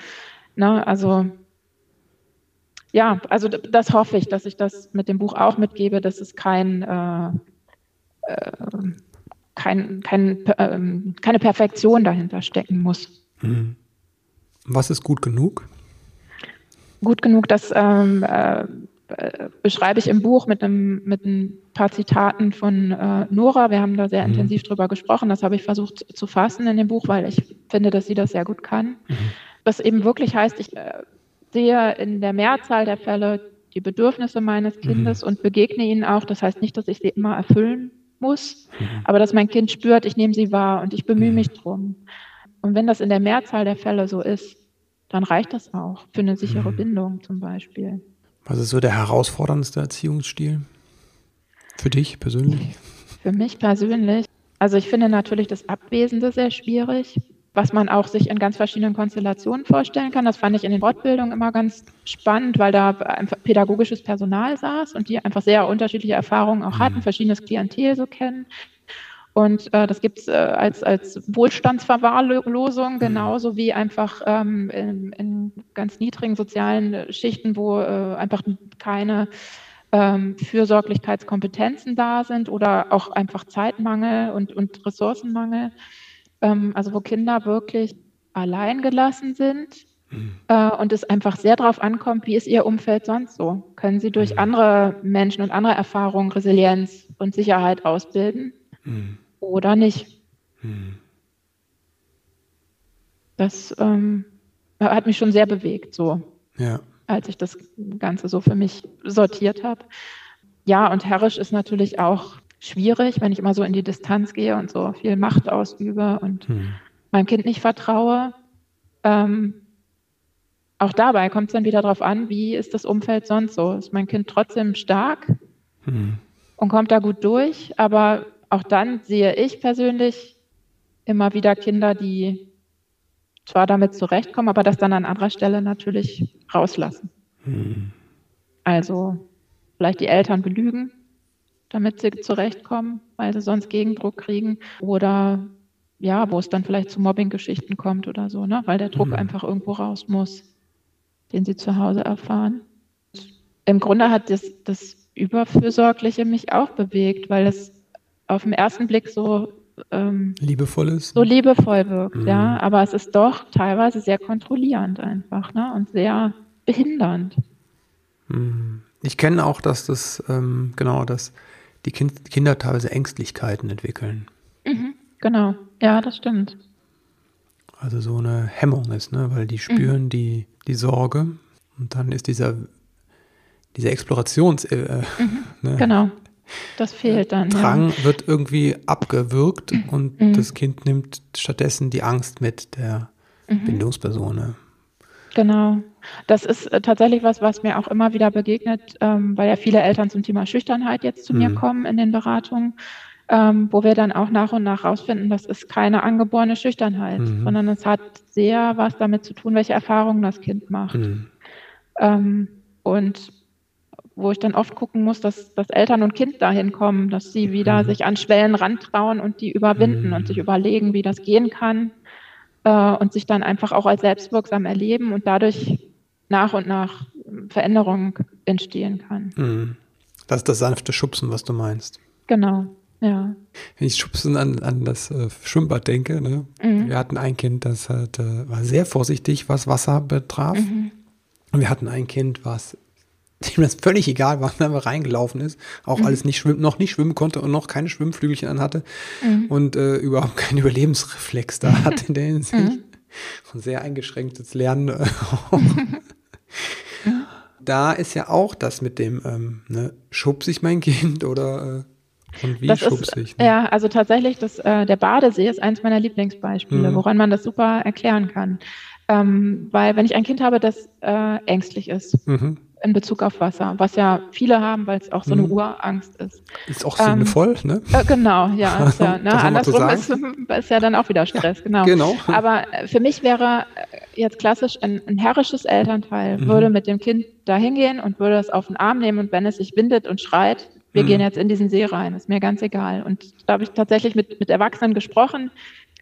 Ne? Also ja, also das hoffe ich, dass ich das mit dem Buch auch mitgebe, dass es kein, äh, äh, kein, kein äh, keine Perfektion dahinter stecken muss. Mhm. Was ist gut genug? Gut genug, das ähm, äh, beschreibe ich im Buch mit, einem, mit ein paar Zitaten von äh, Nora. Wir haben da sehr mhm. intensiv drüber gesprochen. Das habe ich versucht zu fassen in dem Buch, weil ich finde, dass sie das sehr gut kann. Mhm. Was eben wirklich heißt, ich äh, sehe in der Mehrzahl der Fälle die Bedürfnisse meines Kindes mhm. und begegne ihnen auch. Das heißt nicht, dass ich sie immer erfüllen muss, mhm. aber dass mein Kind spürt, ich nehme sie wahr und ich bemühe mhm. mich drum. Und wenn das in der Mehrzahl der Fälle so ist, dann reicht das auch für eine sichere mhm. Bindung zum Beispiel. Was ist so der herausforderndste Erziehungsstil für dich persönlich? Für mich persönlich. Also ich finde natürlich das Abwesende sehr schwierig, was man auch sich in ganz verschiedenen Konstellationen vorstellen kann. Das fand ich in den Fortbildungen immer ganz spannend, weil da einfach pädagogisches Personal saß und die einfach sehr unterschiedliche Erfahrungen auch hatten, mhm. verschiedenes Klientel so kennen. Und äh, das gibt es äh, als, als Wohlstandsverwahrlosung, mhm. genauso wie einfach ähm, in, in, ganz niedrigen sozialen Schichten, wo äh, einfach keine ähm, Fürsorglichkeitskompetenzen da sind oder auch einfach Zeitmangel und, und Ressourcenmangel. Ähm, also wo Kinder wirklich allein gelassen sind mhm. äh, und es einfach sehr darauf ankommt, wie ist ihr Umfeld sonst so? Können sie durch mhm. andere Menschen und andere Erfahrungen Resilienz und Sicherheit ausbilden? Mhm oder nicht. Hm. Das ähm, hat mich schon sehr bewegt, so, ja. als ich das Ganze so für mich sortiert habe. Ja, und herrisch ist natürlich auch schwierig, wenn ich immer so in die Distanz gehe und so viel Macht ausübe und hm. meinem Kind nicht vertraue. Ähm, auch dabei kommt es dann wieder darauf an, wie ist das Umfeld sonst so? Ist mein Kind trotzdem stark hm. und kommt da gut durch, aber auch dann sehe ich persönlich immer wieder Kinder, die zwar damit zurechtkommen, aber das dann an anderer Stelle natürlich rauslassen. Hm. Also vielleicht die Eltern belügen, damit sie zurechtkommen, weil sie sonst Gegendruck kriegen. Oder ja, wo es dann vielleicht zu Mobbing-Geschichten kommt oder so, ne? weil der Druck hm. einfach irgendwo raus muss, den sie zu Hause erfahren. Im Grunde hat das, das Überfürsorgliche mich auch bewegt, weil es auf den ersten Blick so ähm, liebevoll ist. So liebevoll wirkt, mhm. ja. Aber es ist doch teilweise sehr kontrollierend einfach, ne? Und sehr behindernd. Mhm. Ich kenne auch, dass das, ähm, genau, dass die kind Kinder teilweise Ängstlichkeiten entwickeln. Mhm, genau, ja, das stimmt. Also so eine Hemmung ist, ne? Weil die spüren mhm. die, die Sorge und dann ist dieser, dieser Explorations... Äh, mhm. ne? Genau. Das fehlt dann. Drang ja. wird irgendwie abgewürgt mhm. und mhm. das Kind nimmt stattdessen die Angst mit der mhm. Bindungsperson. Genau. Das ist äh, tatsächlich was, was mir auch immer wieder begegnet, ähm, weil ja viele Eltern zum Thema Schüchternheit jetzt zu mhm. mir kommen in den Beratungen, ähm, wo wir dann auch nach und nach rausfinden, das ist keine angeborene Schüchternheit, mhm. sondern es hat sehr was damit zu tun, welche Erfahrungen das Kind macht. Mhm. Ähm, und wo ich dann oft gucken muss, dass, dass Eltern und Kind dahin kommen, dass sie wieder mhm. sich an Schwellen rantrauen und die überwinden mhm. und sich überlegen, wie das gehen kann äh, und sich dann einfach auch als selbstwirksam erleben und dadurch nach und nach Veränderung entstehen kann. Mhm. Das ist das sanfte Schubsen, was du meinst. Genau, ja. Wenn ich Schubsen an, an das äh, Schwimmbad denke, ne? Mhm. wir hatten ein Kind, das halt, äh, war sehr vorsichtig, was Wasser betraf. Mhm. Und wir hatten ein Kind, was dem das völlig egal war, wenn er reingelaufen ist, auch Mhm. alles nicht schwimmen, noch nicht schwimmen konnte und noch keine Schwimmflügelchen anhatte Mhm. und äh, überhaupt keinen Überlebensreflex da hatte in der Hinsicht. Mhm. Und sehr eingeschränktes Lernen. äh, da ist ja auch das mit dem, ähm, ne, schubse ich mein Kind oder äh, und wie Das schubse ich? Ne? ja, also tatsächlich, das, äh, der Badesee ist eins meiner Lieblingsbeispiele, Mhm. woran man das super erklären kann. Ähm, weil wenn ich ein Kind habe, das äh, ängstlich ist Mhm. In Bezug auf Wasser, was ja viele haben, weil es auch so eine Mhm. Urangst ist. Ist auch Ähm, sinnvoll, ne? Äh, genau, ja. Ist ja ne? Andersrum ist, ist ja dann auch wieder Stress, genau. Genau. Aber äh, für mich wäre äh, jetzt klassisch ein, ein herrisches Elternteil, Mhm. würde mit dem Kind da hingehen und würde es auf den Arm nehmen und wenn es sich windet und schreit, wir Mhm. gehen jetzt in diesen See rein, ist mir ganz egal. Und da habe ich tatsächlich mit, mit Erwachsenen gesprochen,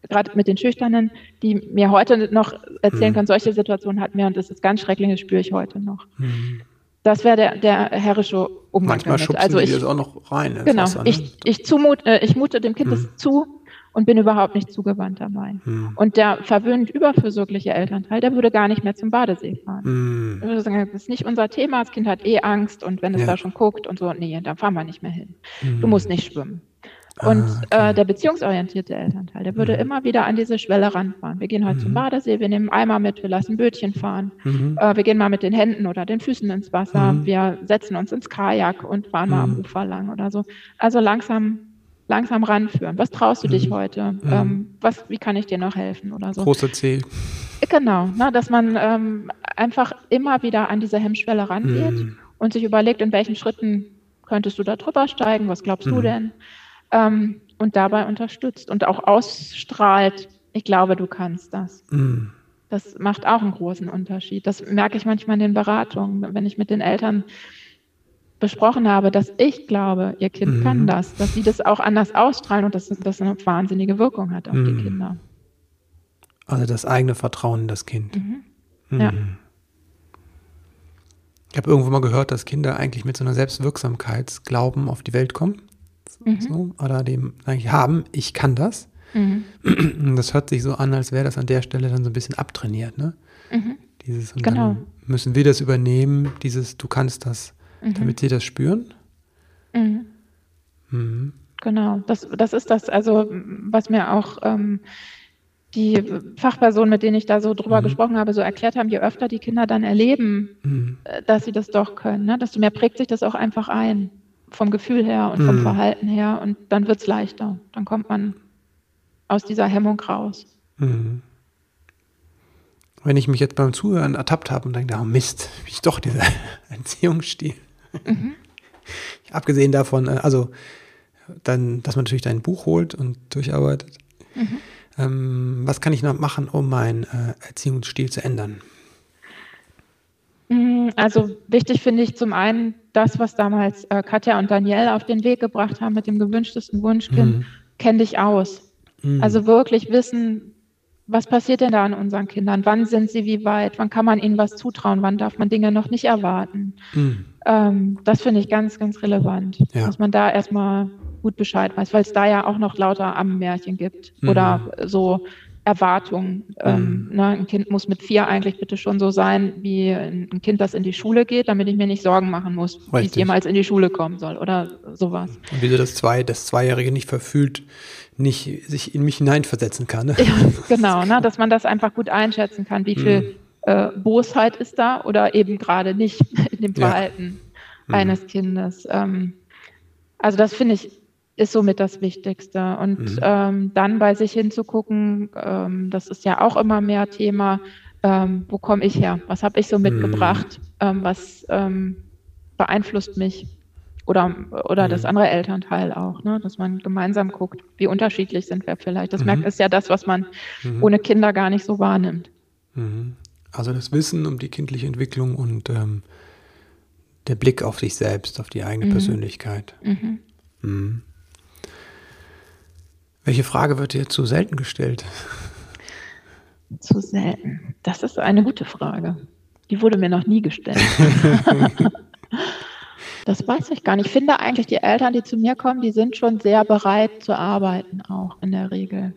gerade mit den Schüchternen, die mir heute noch erzählen Mhm. können, solche Situationen hatten wir und das ist ganz schrecklich, das spüre ich heute noch. Mhm. Das wäre der, der herrische Umgang Manchmal damit. schubsen Also die ich, das auch noch rein. Genau, Wasser, ne? ich, ich, zumut, äh, ich mute dem Kind Mhm. das zu und bin überhaupt nicht zugewandt dabei. Mhm. Und der verwöhnt überfürsorgliche Elternteil, der würde gar nicht mehr zum Badesee fahren. Ich würde sagen, das ist nicht unser Thema, das Kind hat eh Angst und wenn es Ja. da schon guckt und so, nee, da fahren wir nicht mehr hin. Du musst nicht schwimmen. Und Ah, okay. äh, der beziehungsorientierte Elternteil, der würde Mhm. immer wieder an diese Schwelle ranfahren. Wir gehen heute zum Mhm. Badesee, wir nehmen Eimer mit, wir lassen Bötchen fahren. Mhm. Äh, wir gehen mal mit den Händen oder den Füßen ins Wasser. Mhm. Wir setzen uns ins Kajak und fahren mal am Mhm. Ufer lang oder so. Also langsam, langsam ranführen. Was traust du dich Mhm. heute? Ähm, was, wie kann ich dir noch helfen oder so? Großer C. Genau, ne, dass man ähm, einfach immer wieder an diese Hemmschwelle rangeht und sich überlegt, in welchen Schritten könntest du da drüber steigen? Was glaubst du Mhm. denn? Ähm, und dabei unterstützt und auch ausstrahlt, ich glaube, du kannst das. Mhm. Das macht auch einen großen Unterschied. Das merke ich manchmal in den Beratungen, wenn ich mit den Eltern besprochen habe, dass ich glaube, ihr Kind Mhm. kann das, dass sie das auch anders ausstrahlen und dass das eine wahnsinnige Wirkung hat auf Mhm. die Kinder. Also das eigene Vertrauen in das Kind. Mhm. Mhm. Ja. Ich habe irgendwo mal gehört, dass Kinder eigentlich mit so einer Selbstwirksamkeitsglauben auf die Welt kommen. Mhm. So, oder dem eigentlich haben, ich kann das. Mhm. Das hört sich so an, als wäre das an der Stelle dann so ein bisschen abtrainiert, ne? Mhm. Dieses, und Genau. dann müssen wir das übernehmen, dieses Du kannst das, Mhm. damit sie das spüren. Mhm. Mhm. Genau, das, das ist das, also was mir auch ähm, die Fachpersonen, mit denen ich da so drüber Mhm. gesprochen habe, so erklärt haben, je öfter die Kinder dann erleben, Mhm. äh, dass sie das doch können, ne? desto mehr prägt sich das auch einfach ein, vom Gefühl her und vom Mhm. Verhalten her und dann wird es leichter. Dann kommt man aus dieser Hemmung raus. Mhm. Wenn ich mich jetzt beim Zuhören ertappt habe und denke, oh Mist, wie ich doch dieser Erziehungsstil. Mhm. Abgesehen davon, äh, also dann, dass man natürlich dein Buch holt und durcharbeitet. Mhm. Ähm, was kann ich noch machen, um meinen äh, Erziehungsstil zu ändern? Also wichtig finde ich zum einen das, was damals äh, Katja und Danielle auf den Weg gebracht haben mit dem gewünschtesten Wunschkind, Mhm. kenn dich aus. Mhm. Also wirklich wissen, was passiert denn da an unseren Kindern? Wann sind sie wie weit? Wann kann man ihnen was zutrauen? Wann darf man Dinge noch nicht erwarten? Mhm. Ähm, das finde ich ganz, ganz relevant, Ja. dass man da erstmal gut Bescheid weiß, weil es da ja auch noch lauter Ammenmärchen gibt Mhm. oder so Erwartungen. Ähm, Mhm. ne, ein Kind muss mit vier eigentlich bitte schon so sein wie ein Kind, das in die Schule geht, damit ich mir nicht Sorgen machen muss, wie es Richtig. jemals in die Schule kommen soll oder sowas. Und wieso das, zwei, das Zweijährige nicht verfühlt, nicht sich in mich hineinversetzen kann. Ne? Ja, genau, ne, dass man das einfach gut einschätzen kann, wie viel äh, Bosheit ist da oder eben gerade nicht in dem Ja. Verhalten Mhm. eines Kindes. Ähm, also das finde ich ist somit das Wichtigste. Und Mhm. ähm, dann bei sich hinzugucken, ähm, das ist ja auch immer mehr Thema, ähm, wo komme ich her? Was habe ich so mitgebracht? Ähm, was ähm, beeinflusst mich? Oder, oder das Mhm. andere Elternteil auch, ne? dass man gemeinsam guckt, wie unterschiedlich sind wir vielleicht. Das Mhm. merkt ist ja das, was man Mhm. ohne Kinder gar nicht so wahrnimmt. Mhm. Also das Wissen um die kindliche Entwicklung und ähm, der Blick auf sich selbst, auf die eigene Mhm. Persönlichkeit. Mhm. Welche Frage wird dir zu selten gestellt? Zu selten. Das ist eine gute Frage. Die wurde mir noch nie gestellt. das weiß ich gar nicht. Ich finde eigentlich, die Eltern, die zu mir kommen, die sind schon sehr bereit zu arbeiten, auch in der Regel.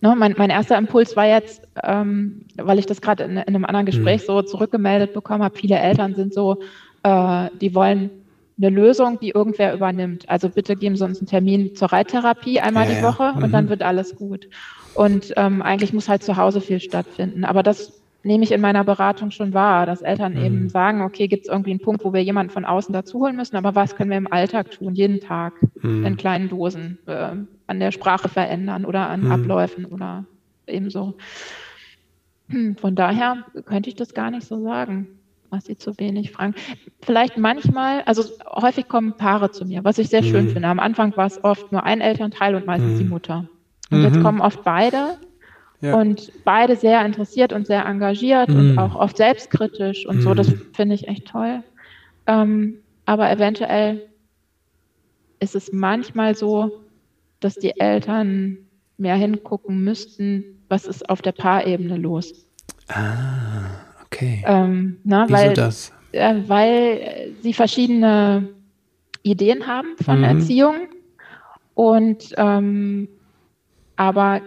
Ne, mein, mein, erster Impuls war jetzt, ähm, weil ich das gerade in, in, einem anderen Gespräch mhm. so zurückgemeldet bekommen habe, viele Eltern sind so, äh, die wollen eine Lösung, die irgendwer übernimmt. Also bitte geben Sie uns einen Termin zur Reittherapie einmal ja, die Woche ja. mhm. und dann wird alles gut. Und ähm, eigentlich muss halt zu Hause viel stattfinden. Aber das nehme ich in meiner Beratung schon wahr, dass Eltern mhm. eben sagen, okay, gibt es irgendwie einen Punkt, wo wir jemanden von außen dazuholen müssen, aber was können wir im Alltag tun, jeden Tag mhm. in kleinen Dosen, äh, an der Sprache verändern oder an mhm. Abläufen oder ebenso. Von daher könnte ich das gar nicht so sagen was sie zu wenig fragen. Vielleicht manchmal, also häufig kommen Paare zu mir, was ich sehr schön mhm. finde. Am Anfang war es oft nur ein Elternteil und meistens mhm. die Mutter. Und mhm. jetzt kommen oft beide ja. und beide sehr interessiert und sehr engagiert und mhm. auch oft selbstkritisch und so. Das mhm. finde ich echt toll. Ähm, aber eventuell ist es manchmal so, dass die Eltern mehr hingucken müssten, was ist auf der Paarebene los. Ah. Okay. Ähm, na, Wieso weil, das? Äh, weil sie verschiedene Ideen haben von mhm. Erziehung und ähm, aber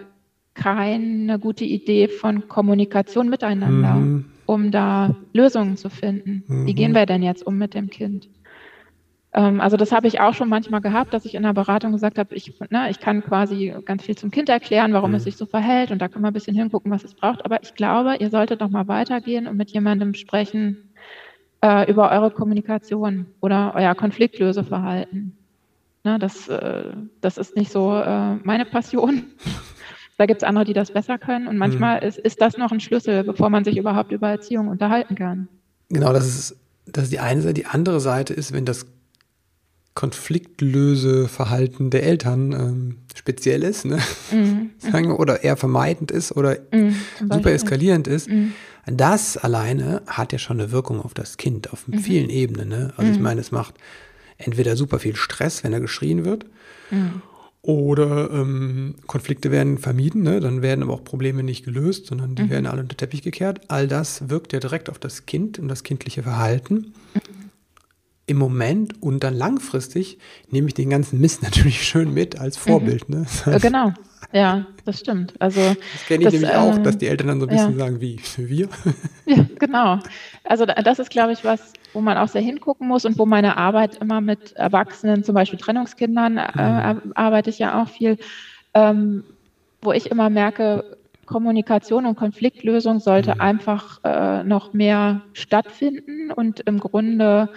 keine gute Idee von Kommunikation miteinander, mhm. um da Lösungen zu finden. Mhm. Wie gehen wir denn jetzt um mit dem Kind? Ähm, also das habe ich auch schon manchmal gehabt, dass ich in der Beratung gesagt habe, ich, ne, ich kann quasi ganz viel zum Kind erklären, warum mhm. es sich so verhält und da kann man ein bisschen hingucken, was es braucht. Aber ich glaube, ihr solltet noch mal weitergehen und mit jemandem sprechen äh, über eure Kommunikation oder euer Konfliktlöseverhalten. Ne, das, äh, das ist nicht so äh, meine Passion. Da gibt es andere, die das besser können. Und manchmal mhm. ist, ist das noch ein Schlüssel, bevor man sich überhaupt über Erziehung unterhalten kann. Genau, das ist, das ist die eine Seite. Die andere Seite ist, wenn das Konfliktlöseverhalten der Eltern ähm, speziell ist, ne? Mhm. Sagen wir, oder eher vermeidend ist oder mhm, super eskalierend ist, mhm. das alleine hat ja schon eine Wirkung auf das Kind auf mhm. vielen Ebenen. Ne? Also ich mhm. meine, es macht entweder super viel Stress, wenn er geschrien wird, mhm. oder ähm, Konflikte werden vermieden, ne? dann werden aber auch Probleme nicht gelöst, sondern die werden alle unter den Teppich gekehrt. All das wirkt ja direkt auf das Kind und das kindliche Verhalten im Moment und dann langfristig nehme ich den ganzen Mist natürlich schön mit als Vorbild. Mhm. Ne? Genau, ja, das stimmt. Also, das kenne ich das, nämlich äh, auch, dass die Eltern dann so ein bisschen ja. sagen, wie, wir? Ja, genau. Also das ist, glaube ich, was, wo man auch sehr hingucken muss und wo meine Arbeit immer mit Erwachsenen, zum Beispiel Trennungskindern, äh, mhm. arbeite ich ja auch viel, ähm, wo ich immer merke, Kommunikation und Konfliktlösung sollte mhm. einfach äh, noch mehr stattfinden und im Grunde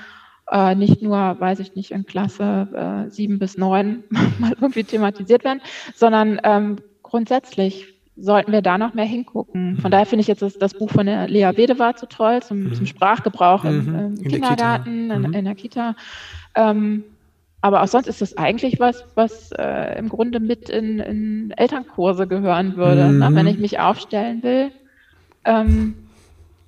äh, nicht nur, weiß ich nicht, in Klasse äh, sieben bis neun mal irgendwie thematisiert werden, sondern ähm, grundsätzlich sollten wir da noch mehr hingucken. Von mhm. daher finde ich jetzt das, das, Buch von der Lea Wedewart so toll zum, mhm. zum Sprachgebrauch im, mhm. im Kindergarten, der in, in, der Kita. Ähm, aber auch sonst ist das eigentlich was, was äh, im Grunde mit in, in, Elternkurse gehören würde. Mhm. Na, wenn ich mich aufstellen will, ähm,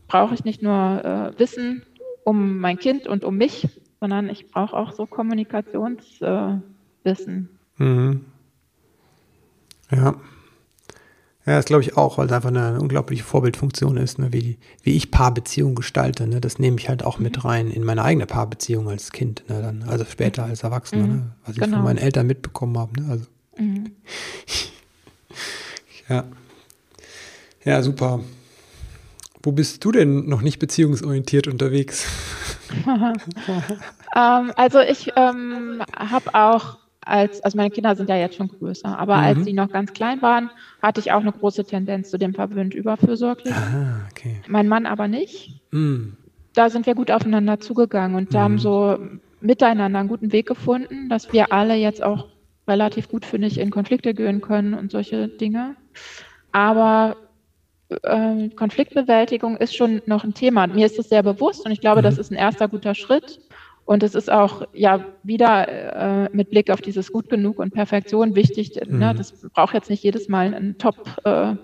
brauche ich nicht nur äh, Wissen, um mein Kind und um mich, sondern ich brauche auch so Kommunikationswissen. Äh, mhm. Ja. Ja, das glaube ich auch, weil es einfach eine, unglaubliche Vorbildfunktion ist, ne? wie, wie ich Paarbeziehungen gestalte. Ne? Das nehme ich halt auch mit mhm. rein in meine eigene Paarbeziehung als Kind, ne? Dann, also später als Erwachsener, mhm. ne? was ich genau. von meinen Eltern mitbekommen habe. Ne? Also. Mhm. ja. Ja, super. Wo bist du denn noch nicht beziehungsorientiert unterwegs? ähm, also ich ähm, habe auch als, also meine Kinder sind ja jetzt schon größer, aber mhm. als sie noch ganz klein waren, hatte ich auch eine große Tendenz zu dem verwöhnt überfürsorglich. Ah, okay. Mein Mann aber nicht. Mhm. Da sind wir gut aufeinander zugegangen und mhm. haben so miteinander einen guten Weg gefunden, dass wir alle jetzt auch relativ gut, finde ich, in Konflikte gehen können und solche Dinge. Aber äh, Konfliktbewältigung ist schon noch ein Thema. Mir ist das sehr bewusst und ich glaube, mhm. das ist ein erster guter Schritt. Und es ist auch ja wieder äh, mit Blick auf dieses Gut genug und Perfektion wichtig. Ne, mhm. Ne, das braucht jetzt nicht jedes Mal ein top äh, äh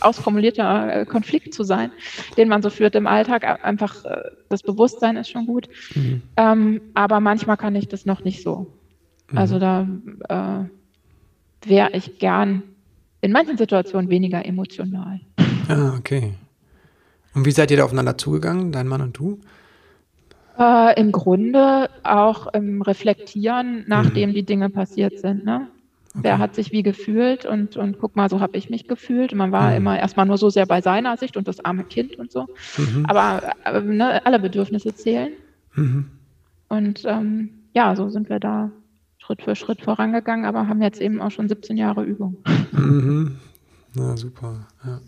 ausformulierter äh, Konflikt zu sein, den man so führt im Alltag. Einfach äh, das Bewusstsein ist schon gut. Mhm. Ähm, aber manchmal kann ich das noch nicht so. Mhm. Also da äh, wäre ich gern in manchen Situationen weniger emotional. Ah, okay. Und wie seid ihr da aufeinander zugegangen, dein Mann und du? Äh, Im Grunde auch im Reflektieren, nachdem mhm. die Dinge passiert sind. Ne? Okay. Wer hat sich wie gefühlt und, und guck mal, so habe ich mich gefühlt. Man war mhm. immer erstmal nur so sehr bei seiner Sicht und das arme Kind und so. Mhm. Aber äh, ne, alle Bedürfnisse zählen. Mhm. Und ähm, ja, so sind wir da Schritt für Schritt vorangegangen, aber haben jetzt eben auch schon 17 Jahre Übung. Mhm. Na super. Ja.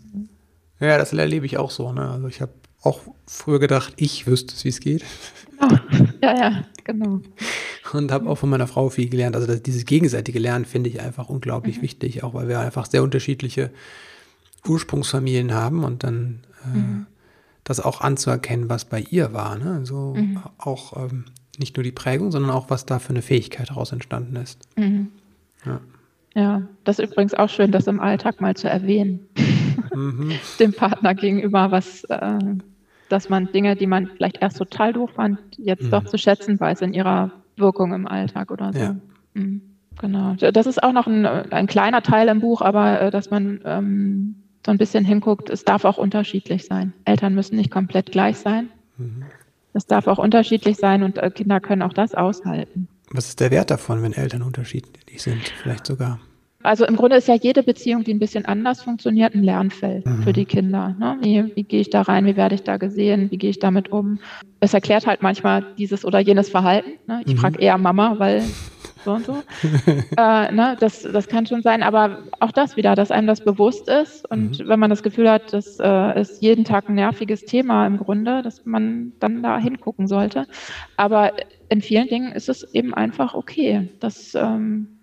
Ja, das erlebe ich auch so. Ne? Also ich habe auch früher gedacht, ich wüsste es, wie es geht. Genau. Ja, ja, genau. Und habe auch von meiner Frau viel gelernt. Also das, dieses gegenseitige Lernen finde ich einfach unglaublich mhm. wichtig, auch weil wir einfach sehr unterschiedliche Ursprungsfamilien haben und dann äh, mhm. das auch anzuerkennen, was bei ihr war. Ne? So mhm. auch ähm, nicht nur die Prägung, sondern auch, was da für eine Fähigkeit daraus entstanden ist. Mhm. Ja. Ja, das ist übrigens auch schön, das im Alltag mal zu erwähnen. Mhm. Dem Partner gegenüber, was, äh, dass man Dinge, die man vielleicht erst total doof fand, jetzt mhm. doch zu schätzen weiß in ihrer Wirkung im Alltag oder so. Ja. Mhm. Genau. Das ist auch noch ein, ein, kleiner Teil im Buch, aber äh, dass man ähm, so ein bisschen hinguckt, es darf auch unterschiedlich sein. Eltern müssen nicht komplett gleich sein. Mhm. Es darf auch unterschiedlich sein und äh, Kinder können auch das aushalten. Was ist der Wert davon, wenn Eltern unterschiedlich sind, vielleicht sogar? Also im Grunde ist ja jede Beziehung, die ein bisschen anders funktioniert, ein Lernfeld mhm. für die Kinder. Ne? Wie, wie gehe ich da rein? Wie werde ich da gesehen? Wie gehe ich damit um? Es erklärt halt manchmal dieses oder jenes Verhalten. Ne? Ich mhm. frage eher Mama, weil so und so. äh, ne, das, das kann schon sein, aber auch das wieder, dass einem das bewusst ist und mhm. wenn man das Gefühl hat, das äh, ist jeden Tag ein nerviges Thema im Grunde, dass man dann da hingucken sollte. Aber in vielen Dingen ist es eben einfach okay, dass ähm,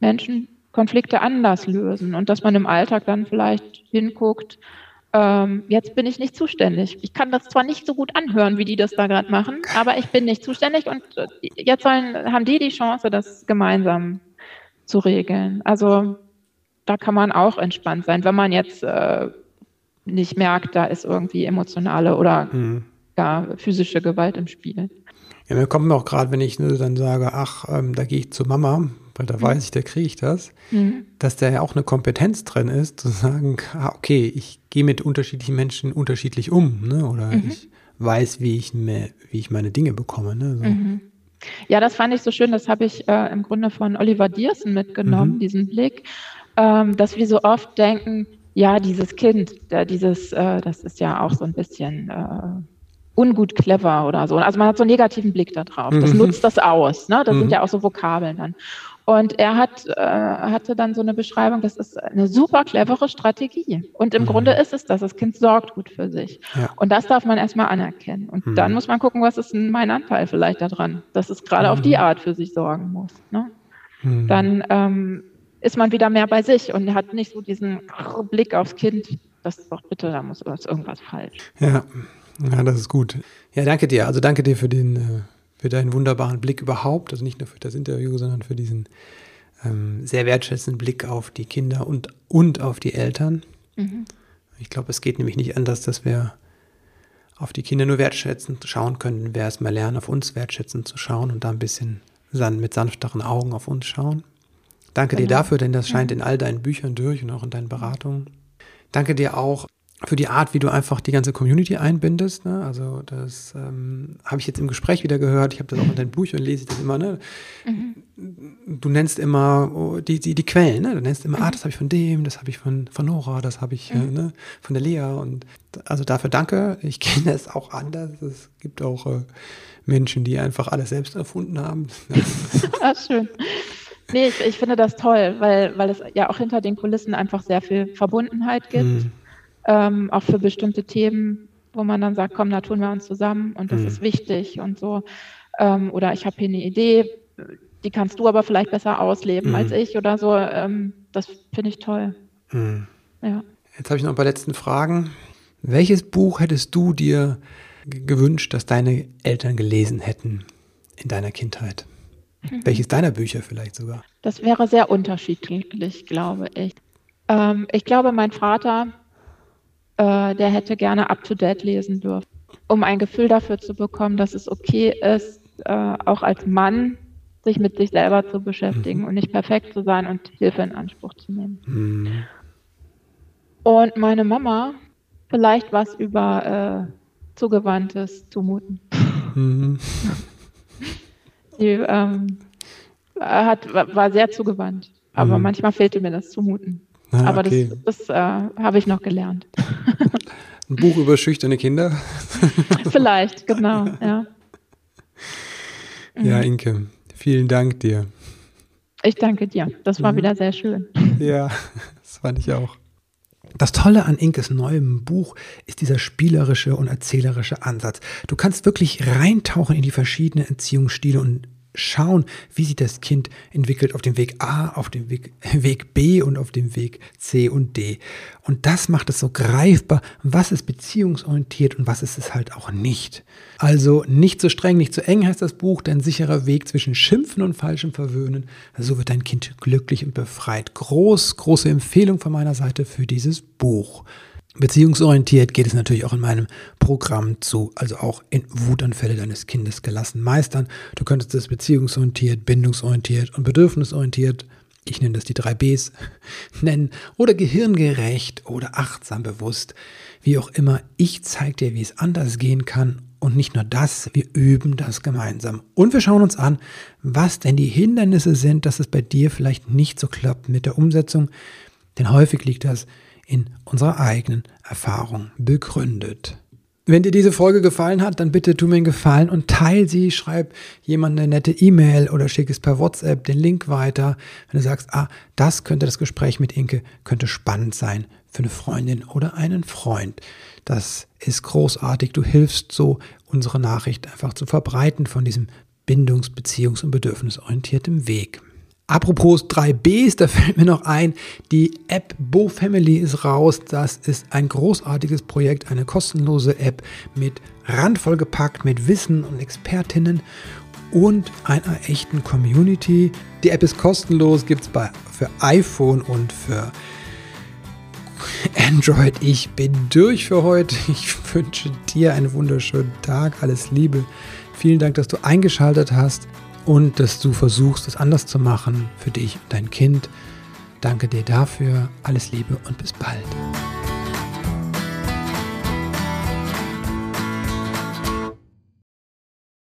Menschen Konflikte anders lösen und dass man im Alltag dann vielleicht hinguckt, ähm, jetzt bin ich nicht zuständig. Ich kann das zwar nicht so gut anhören, wie die das da gerade machen, aber ich bin nicht zuständig und äh, jetzt sollen, haben die die Chance, das gemeinsam zu regeln. Also da kann man auch entspannt sein, wenn man jetzt äh, nicht merkt, da ist irgendwie emotionale oder mhm. gar physische Gewalt im Spiel. Ja, mir kommt auch gerade, wenn ich dann sage, ach, ähm, da gehe ich zu Mama, weil da mhm. weiß ich, da kriege ich das, mhm. dass da ja auch eine Kompetenz drin ist, zu sagen, ah, okay, ich gehe mit unterschiedlichen Menschen unterschiedlich um, ne? oder mhm. ich weiß, wie ich, mehr, wie ich meine Dinge bekomme. Ne? So. Mhm. Ja, das fand ich so schön, das habe ich äh, im Grunde von Oliver Diersen mitgenommen, mhm. diesen Blick, ähm, dass wir so oft denken, ja, dieses Kind, der, dieses, äh, das ist ja auch so ein bisschen äh, ungut clever oder so. Also man hat so einen negativen Blick da drauf. Das mhm. nutzt das aus. Ne? Das mhm. sind ja auch so Vokabeln dann. Und er hat, äh, hatte dann so eine Beschreibung, das ist eine super clevere Strategie. Und im mhm. Grunde ist es das, das Kind sorgt gut für sich. Ja. Und das darf man erstmal anerkennen. Und mhm. dann muss man gucken, was ist denn mein Anteil vielleicht daran, dass es gerade mhm. auf die Art für sich sorgen muss. Ne? Mhm. Dann ähm, ist man wieder mehr bei sich und hat nicht so diesen Blick aufs Kind, das ist doch bitte, da muss irgendwas falsch. Ja. Ja, das ist gut. Ja, danke dir. Also danke dir für den, äh, für deinen wunderbaren Blick überhaupt. Also nicht nur für das Interview, sondern für diesen ähm, sehr wertschätzenden Blick auf die Kinder und, und auf die Eltern. Mhm. Ich glaube, es geht nämlich nicht anders, dass wir auf die Kinder nur wertschätzend schauen können. Wir erstmal lernen, auf uns wertschätzend zu schauen und da ein bisschen mit sanfteren Augen auf uns schauen. Danke genau. dir dafür, denn das scheint in all deinen Büchern durch und auch in deinen Beratungen. Danke dir auch für die Art, wie du einfach die ganze Community einbindest. Ne? Also das ähm, habe ich jetzt im Gespräch wieder gehört. Ich habe das auch in deinen Büchern, lese ich das immer. Ne? Mhm. Du nennst immer oh, die, die, die Quellen. Ne? Du nennst immer, ah, mhm. ah, das habe ich von dem, das habe ich von, von Nora, das habe ich äh, mhm. äh, von der Lea. Und also dafür danke. Ich kenne es auch anders. Es gibt auch äh, Menschen, die einfach alles selbst erfunden haben. ah, schön. Nee, ich, ich, finde das toll, weil, weil es ja auch hinter den Kulissen einfach sehr viel Verbundenheit gibt. Ähm, auch für bestimmte Themen, wo man dann sagt, komm, da tun wir uns zusammen und das mhm. ist wichtig und so. Ähm, oder ich habe hier eine Idee, die kannst du aber vielleicht besser ausleben mhm. als ich oder so. Ähm, das finde ich toll. Mhm. Ja. Jetzt habe ich noch ein paar letzten Fragen. Welches Buch hättest du dir gewünscht, dass deine Eltern gelesen hätten in deiner Kindheit? Mhm. Welches deiner Bücher vielleicht sogar? Das wäre sehr unterschiedlich, glaube ich. Ähm, ich glaube, mein Vater äh, der hätte gerne up-to-date lesen dürfen, um ein Gefühl dafür zu bekommen, dass es okay ist, äh, auch als Mann sich mit sich selber zu beschäftigen mhm. und nicht perfekt zu sein und Hilfe in Anspruch zu nehmen. Mhm. Und meine Mama Vielleicht was über äh, Zugewandtes zumuten. Mhm. Die ähm, hat, war sehr zugewandt, aber mhm. manchmal fehlte mir das Zumuten. Ah, aber okay. das, das äh, habe ich noch gelernt. Ein Buch über schüchterne Kinder? Vielleicht, genau, ja. Ja, mhm. Inke, vielen Dank dir. Ich danke dir. Das war mhm. wieder sehr schön. Ja, das fand ich auch. Das Tolle an Inkes neuem Buch ist dieser spielerische und erzählerische Ansatz. Du kannst wirklich reintauchen in die verschiedenen Erziehungsstile und schauen, wie sich das Kind entwickelt auf dem Weg A, auf dem Weg, Weg B und auf dem Weg C und D. Und das macht es so greifbar, was ist beziehungsorientiert und was ist es halt auch nicht. Also nicht zu streng, nicht zu eng heißt das Buch, dein sicherer Weg zwischen Schimpfen und falschem Verwöhnen. So wird dein Kind glücklich und befreit. Groß, große Empfehlung von meiner Seite für dieses Buch. Beziehungsorientiert geht es natürlich auch in meinem Programm zu, also auch in Wutanfälle deines Kindes gelassen meistern. Du könntest es beziehungsorientiert, bindungsorientiert und bedürfnisorientiert, ich nenne das die drei Bs, nennen oder gehirngerecht oder achtsam bewusst, wie auch immer. Ich zeige dir, wie es anders gehen kann und nicht nur das, wir üben das gemeinsam. Und wir schauen uns an, was denn die Hindernisse sind, dass es bei dir vielleicht nicht so klappt mit der Umsetzung, denn häufig liegt das in unserer eigenen Erfahrung begründet. Wenn dir diese Folge gefallen hat, dann bitte tu mir einen Gefallen und teil sie, schreib jemand eine nette E-Mail oder schick es per WhatsApp den Link weiter. Wenn du sagst, ah, das könnte das Gespräch mit Inke, könnte spannend sein für eine Freundin oder einen Freund. Das ist großartig. Du hilfst so, unsere Nachricht einfach zu verbreiten von diesem bindungs-, beziehungs- und bedürfnisorientierten Weg. Apropos 3Bs, da fällt mir noch ein, die App Bo Family ist raus. Das ist ein großartiges Projekt, eine kostenlose App mit randvoll gepackt mit Wissen und Expertinnen und einer echten Community. Die App ist kostenlos, gibt es für iPhone und für Android. Ich bin durch für heute. Ich wünsche dir einen wunderschönen Tag. Alles Liebe. Vielen Dank, dass du eingeschaltet hast und dass du versuchst, es anders zu machen für dich und dein Kind. Danke dir dafür. Alles Liebe und bis bald.